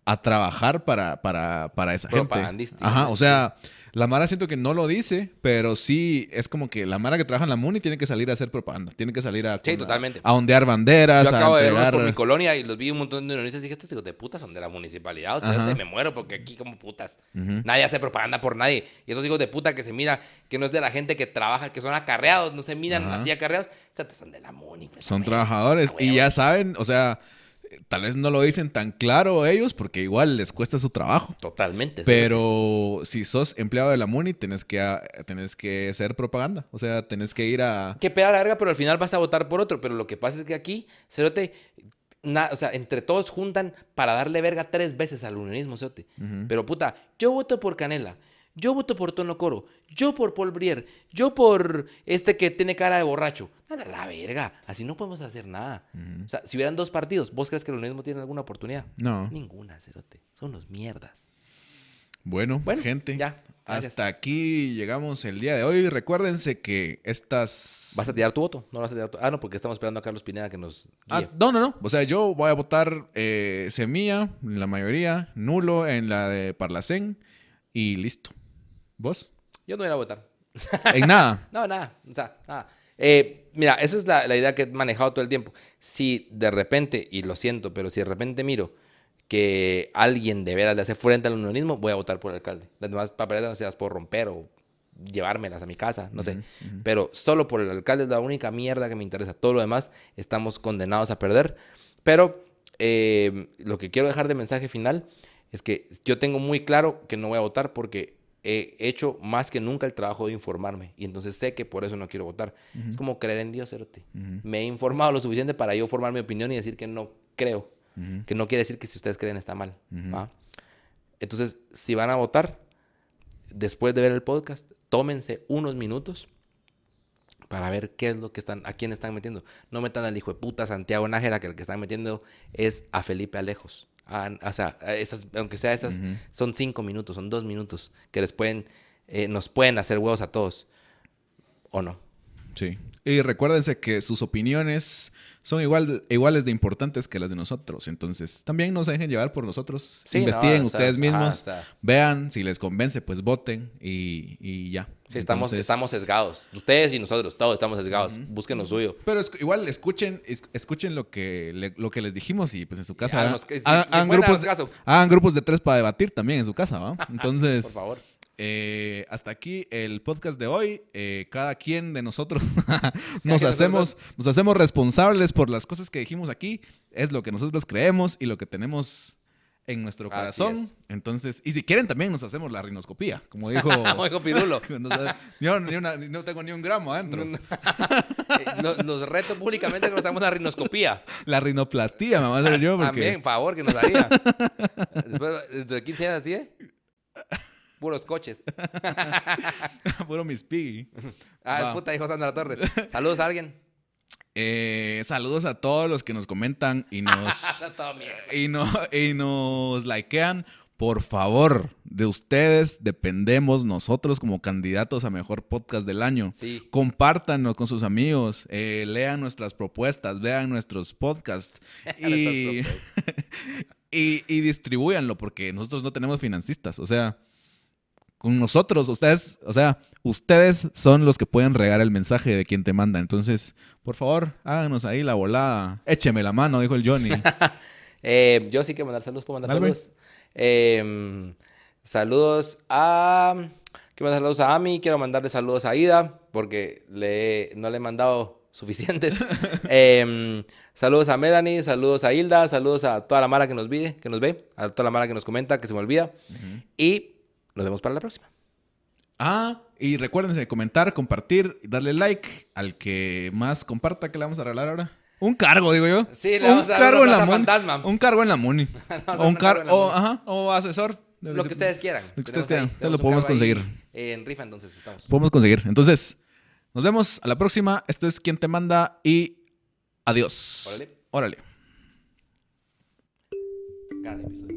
a, trabajar para, para, para esa gente. Ajá, o sea... La Mara siento que no lo dice, pero sí es como que la Mara que trabaja en la MUNI tiene que salir a hacer propaganda, tiene que salir a, sí, totalmente. a ondear banderas. Yo acabo de verlos por mi colonia y los vi un montón de unionistas y dije, estos hijos de putas son de la municipalidad, o sea, me muero porque aquí como putas. Nadie hace propaganda por nadie. Y esos hijos de puta que se mira, que no es de la gente que trabaja, que son acarreados, no se miran así acarreados, o sea, son de la MUNI. Pues, son trabajadores y ya saben, o sea tal vez no lo dicen tan claro ellos porque igual les cuesta su trabajo. Totalmente. Pero si sos empleado de la MUNI, tenés que, tenés que hacer propaganda. O sea, tenés que ir a... Que pega larga, pero al final vas a votar por otro. Pero lo que pasa es que aquí, Cerote, o sea, entre todos juntan para darle verga tres veces al unionismo, Cerote. Pero puta, yo voto por Canela. Yo voto por Tono Coro. Yo por Paul Brier. Yo por este que tiene cara de borracho. Dale la verga. Así no podemos hacer nada. O sea, si hubieran dos partidos, ¿vos crees que el unionismo tiene alguna oportunidad? No. Ninguna, cerote. Son los mierdas. Bueno, Bueno, gente. ya, gracias. Hasta aquí llegamos el día de hoy. Recuérdense que estas. ¿Vas a tirar tu voto? No vas a tirar tu... Ah, no, porque estamos esperando a Carlos Pineda que nos Ah, no, no, no. O sea, yo voy a votar eh, semilla en la mayoría, nulo en la de Parlacén y listo. ¿Vos? Yo no voy a votar. (laughs) En nada. (laughs) No, nada. O sea, nada. Eh, mira, esa es la, la idea que he manejado todo el tiempo. Si de repente, y lo siento, pero si de repente miro que alguien de veras le hace frente al unionismo, voy a votar por el alcalde. Las demás papeletas no se las puedo romper o llevármelas a mi casa, no sé. Pero solo por el alcalde es la única mierda que me interesa. Todo lo demás estamos condenados a perder. Pero eh, lo que quiero dejar de mensaje final es que yo tengo muy claro que no voy a votar porque he hecho más que nunca el trabajo de informarme. Y entonces sé que por eso no quiero votar. Es como creer en Dios, cerote. Me he informado lo suficiente para yo formar mi opinión y decir que no creo. Que no quiere decir que si ustedes creen está mal. ¿va? Entonces, si van a votar, después de ver el podcast, tómense unos minutos para ver qué es lo que están, a quién están metiendo. No metan al hijo de puta Santiago Nájera, que el que están metiendo es a Felipe Alejos. A- o sea, a esas, aunque sea esas, son cinco minutos, son dos minutos, que les pueden, eh, nos pueden hacer huevos a todos. ¿O no? Sí. Y recuérdense que sus opiniones son igual, iguales de importantes que las de nosotros. Entonces, también no se dejen llevar por nosotros. Sí, Investiguen no, o sea, ustedes ajá, mismos. o sea. Vean, si les convence, pues voten y, y ya. Sí, estamos, Entonces- estamos sesgados. Ustedes y nosotros, todos estamos sesgados. Busquen lo suyo. Pero es- igual escuchen, es- escuchen lo que, le- lo que les dijimos y pues en su casa los si- si grupos, hagan grupos de tres para debatir también en su casa, ¿va? (laughs) Entonces, Por favor. Eh, hasta aquí el podcast de hoy. Eh, cada quien de nosotros (laughs) nos hacemos, (laughs) nos hacemos responsables por las cosas que dijimos aquí. Es lo que nosotros creemos y lo que tenemos en nuestro corazón. es. Entonces, y si quieren también nos hacemos la rinoscopía, como dijo... (laughs) Como dijo Pirulo. Yo ni una- no tengo ni un gramo adentro. Eh, lo- los reto públicamente que nos hagamos una rinoscopía. La rinoplastía me va a hacer yo porque... También, favor, que nos haría. Después, de 15 años así, ¿eh? Puros coches. (laughs) Puro Miss Piggy. Ah, Va. puta, dijo Sandra Torres. Saludos a alguien. Eh, saludos a todos los que nos comentan y nos, (laughs) y, no, y nos likean. Por favor, de ustedes dependemos nosotros como candidatos a mejor podcast del año. Sí. Compártanlo con sus amigos, eh, lean nuestras propuestas, vean nuestros podcasts (laughs) y, y, y distribúyanlo porque nosotros no tenemos financistas. O sea, con nosotros, ustedes, o sea, ustedes son los que pueden regar el mensaje de quien te manda. Entonces, por favor, háganos ahí la volada. Écheme la mano, dijo el Johnny. (laughs) Eh, yo sí que mandar saludos, puedo mandar saludos. Eh, saludos a. Quiero mandar saludos a Ami, quiero mandarle saludos a Ida, porque le, no le he mandado suficientes. (laughs) Eh, saludos a Melanie, saludos a Hilda, saludos a toda la Mara que nos ve, que nos ve, a toda la Mara que nos comenta, que se me olvida. Y nos vemos para la próxima. Ah, y recuérdense comentar, compartir y darle like al que más comparta que le vamos a regalar ahora. Un cargo, digo yo. Sí, le un vamos a dar cargo en la fantasma. Un cargo en la Muni. (laughs) O un cargo, o, ajá, o asesor. Lo que ustedes quieran. Lo que ustedes quieran. ahí- Se lo un podemos ahí, conseguir. en rifa, entonces estamos. Podemos conseguir. Entonces, nos vemos a la próxima. Esto es Quien Te Manda y adiós. Órale. Órale. Gran episodio.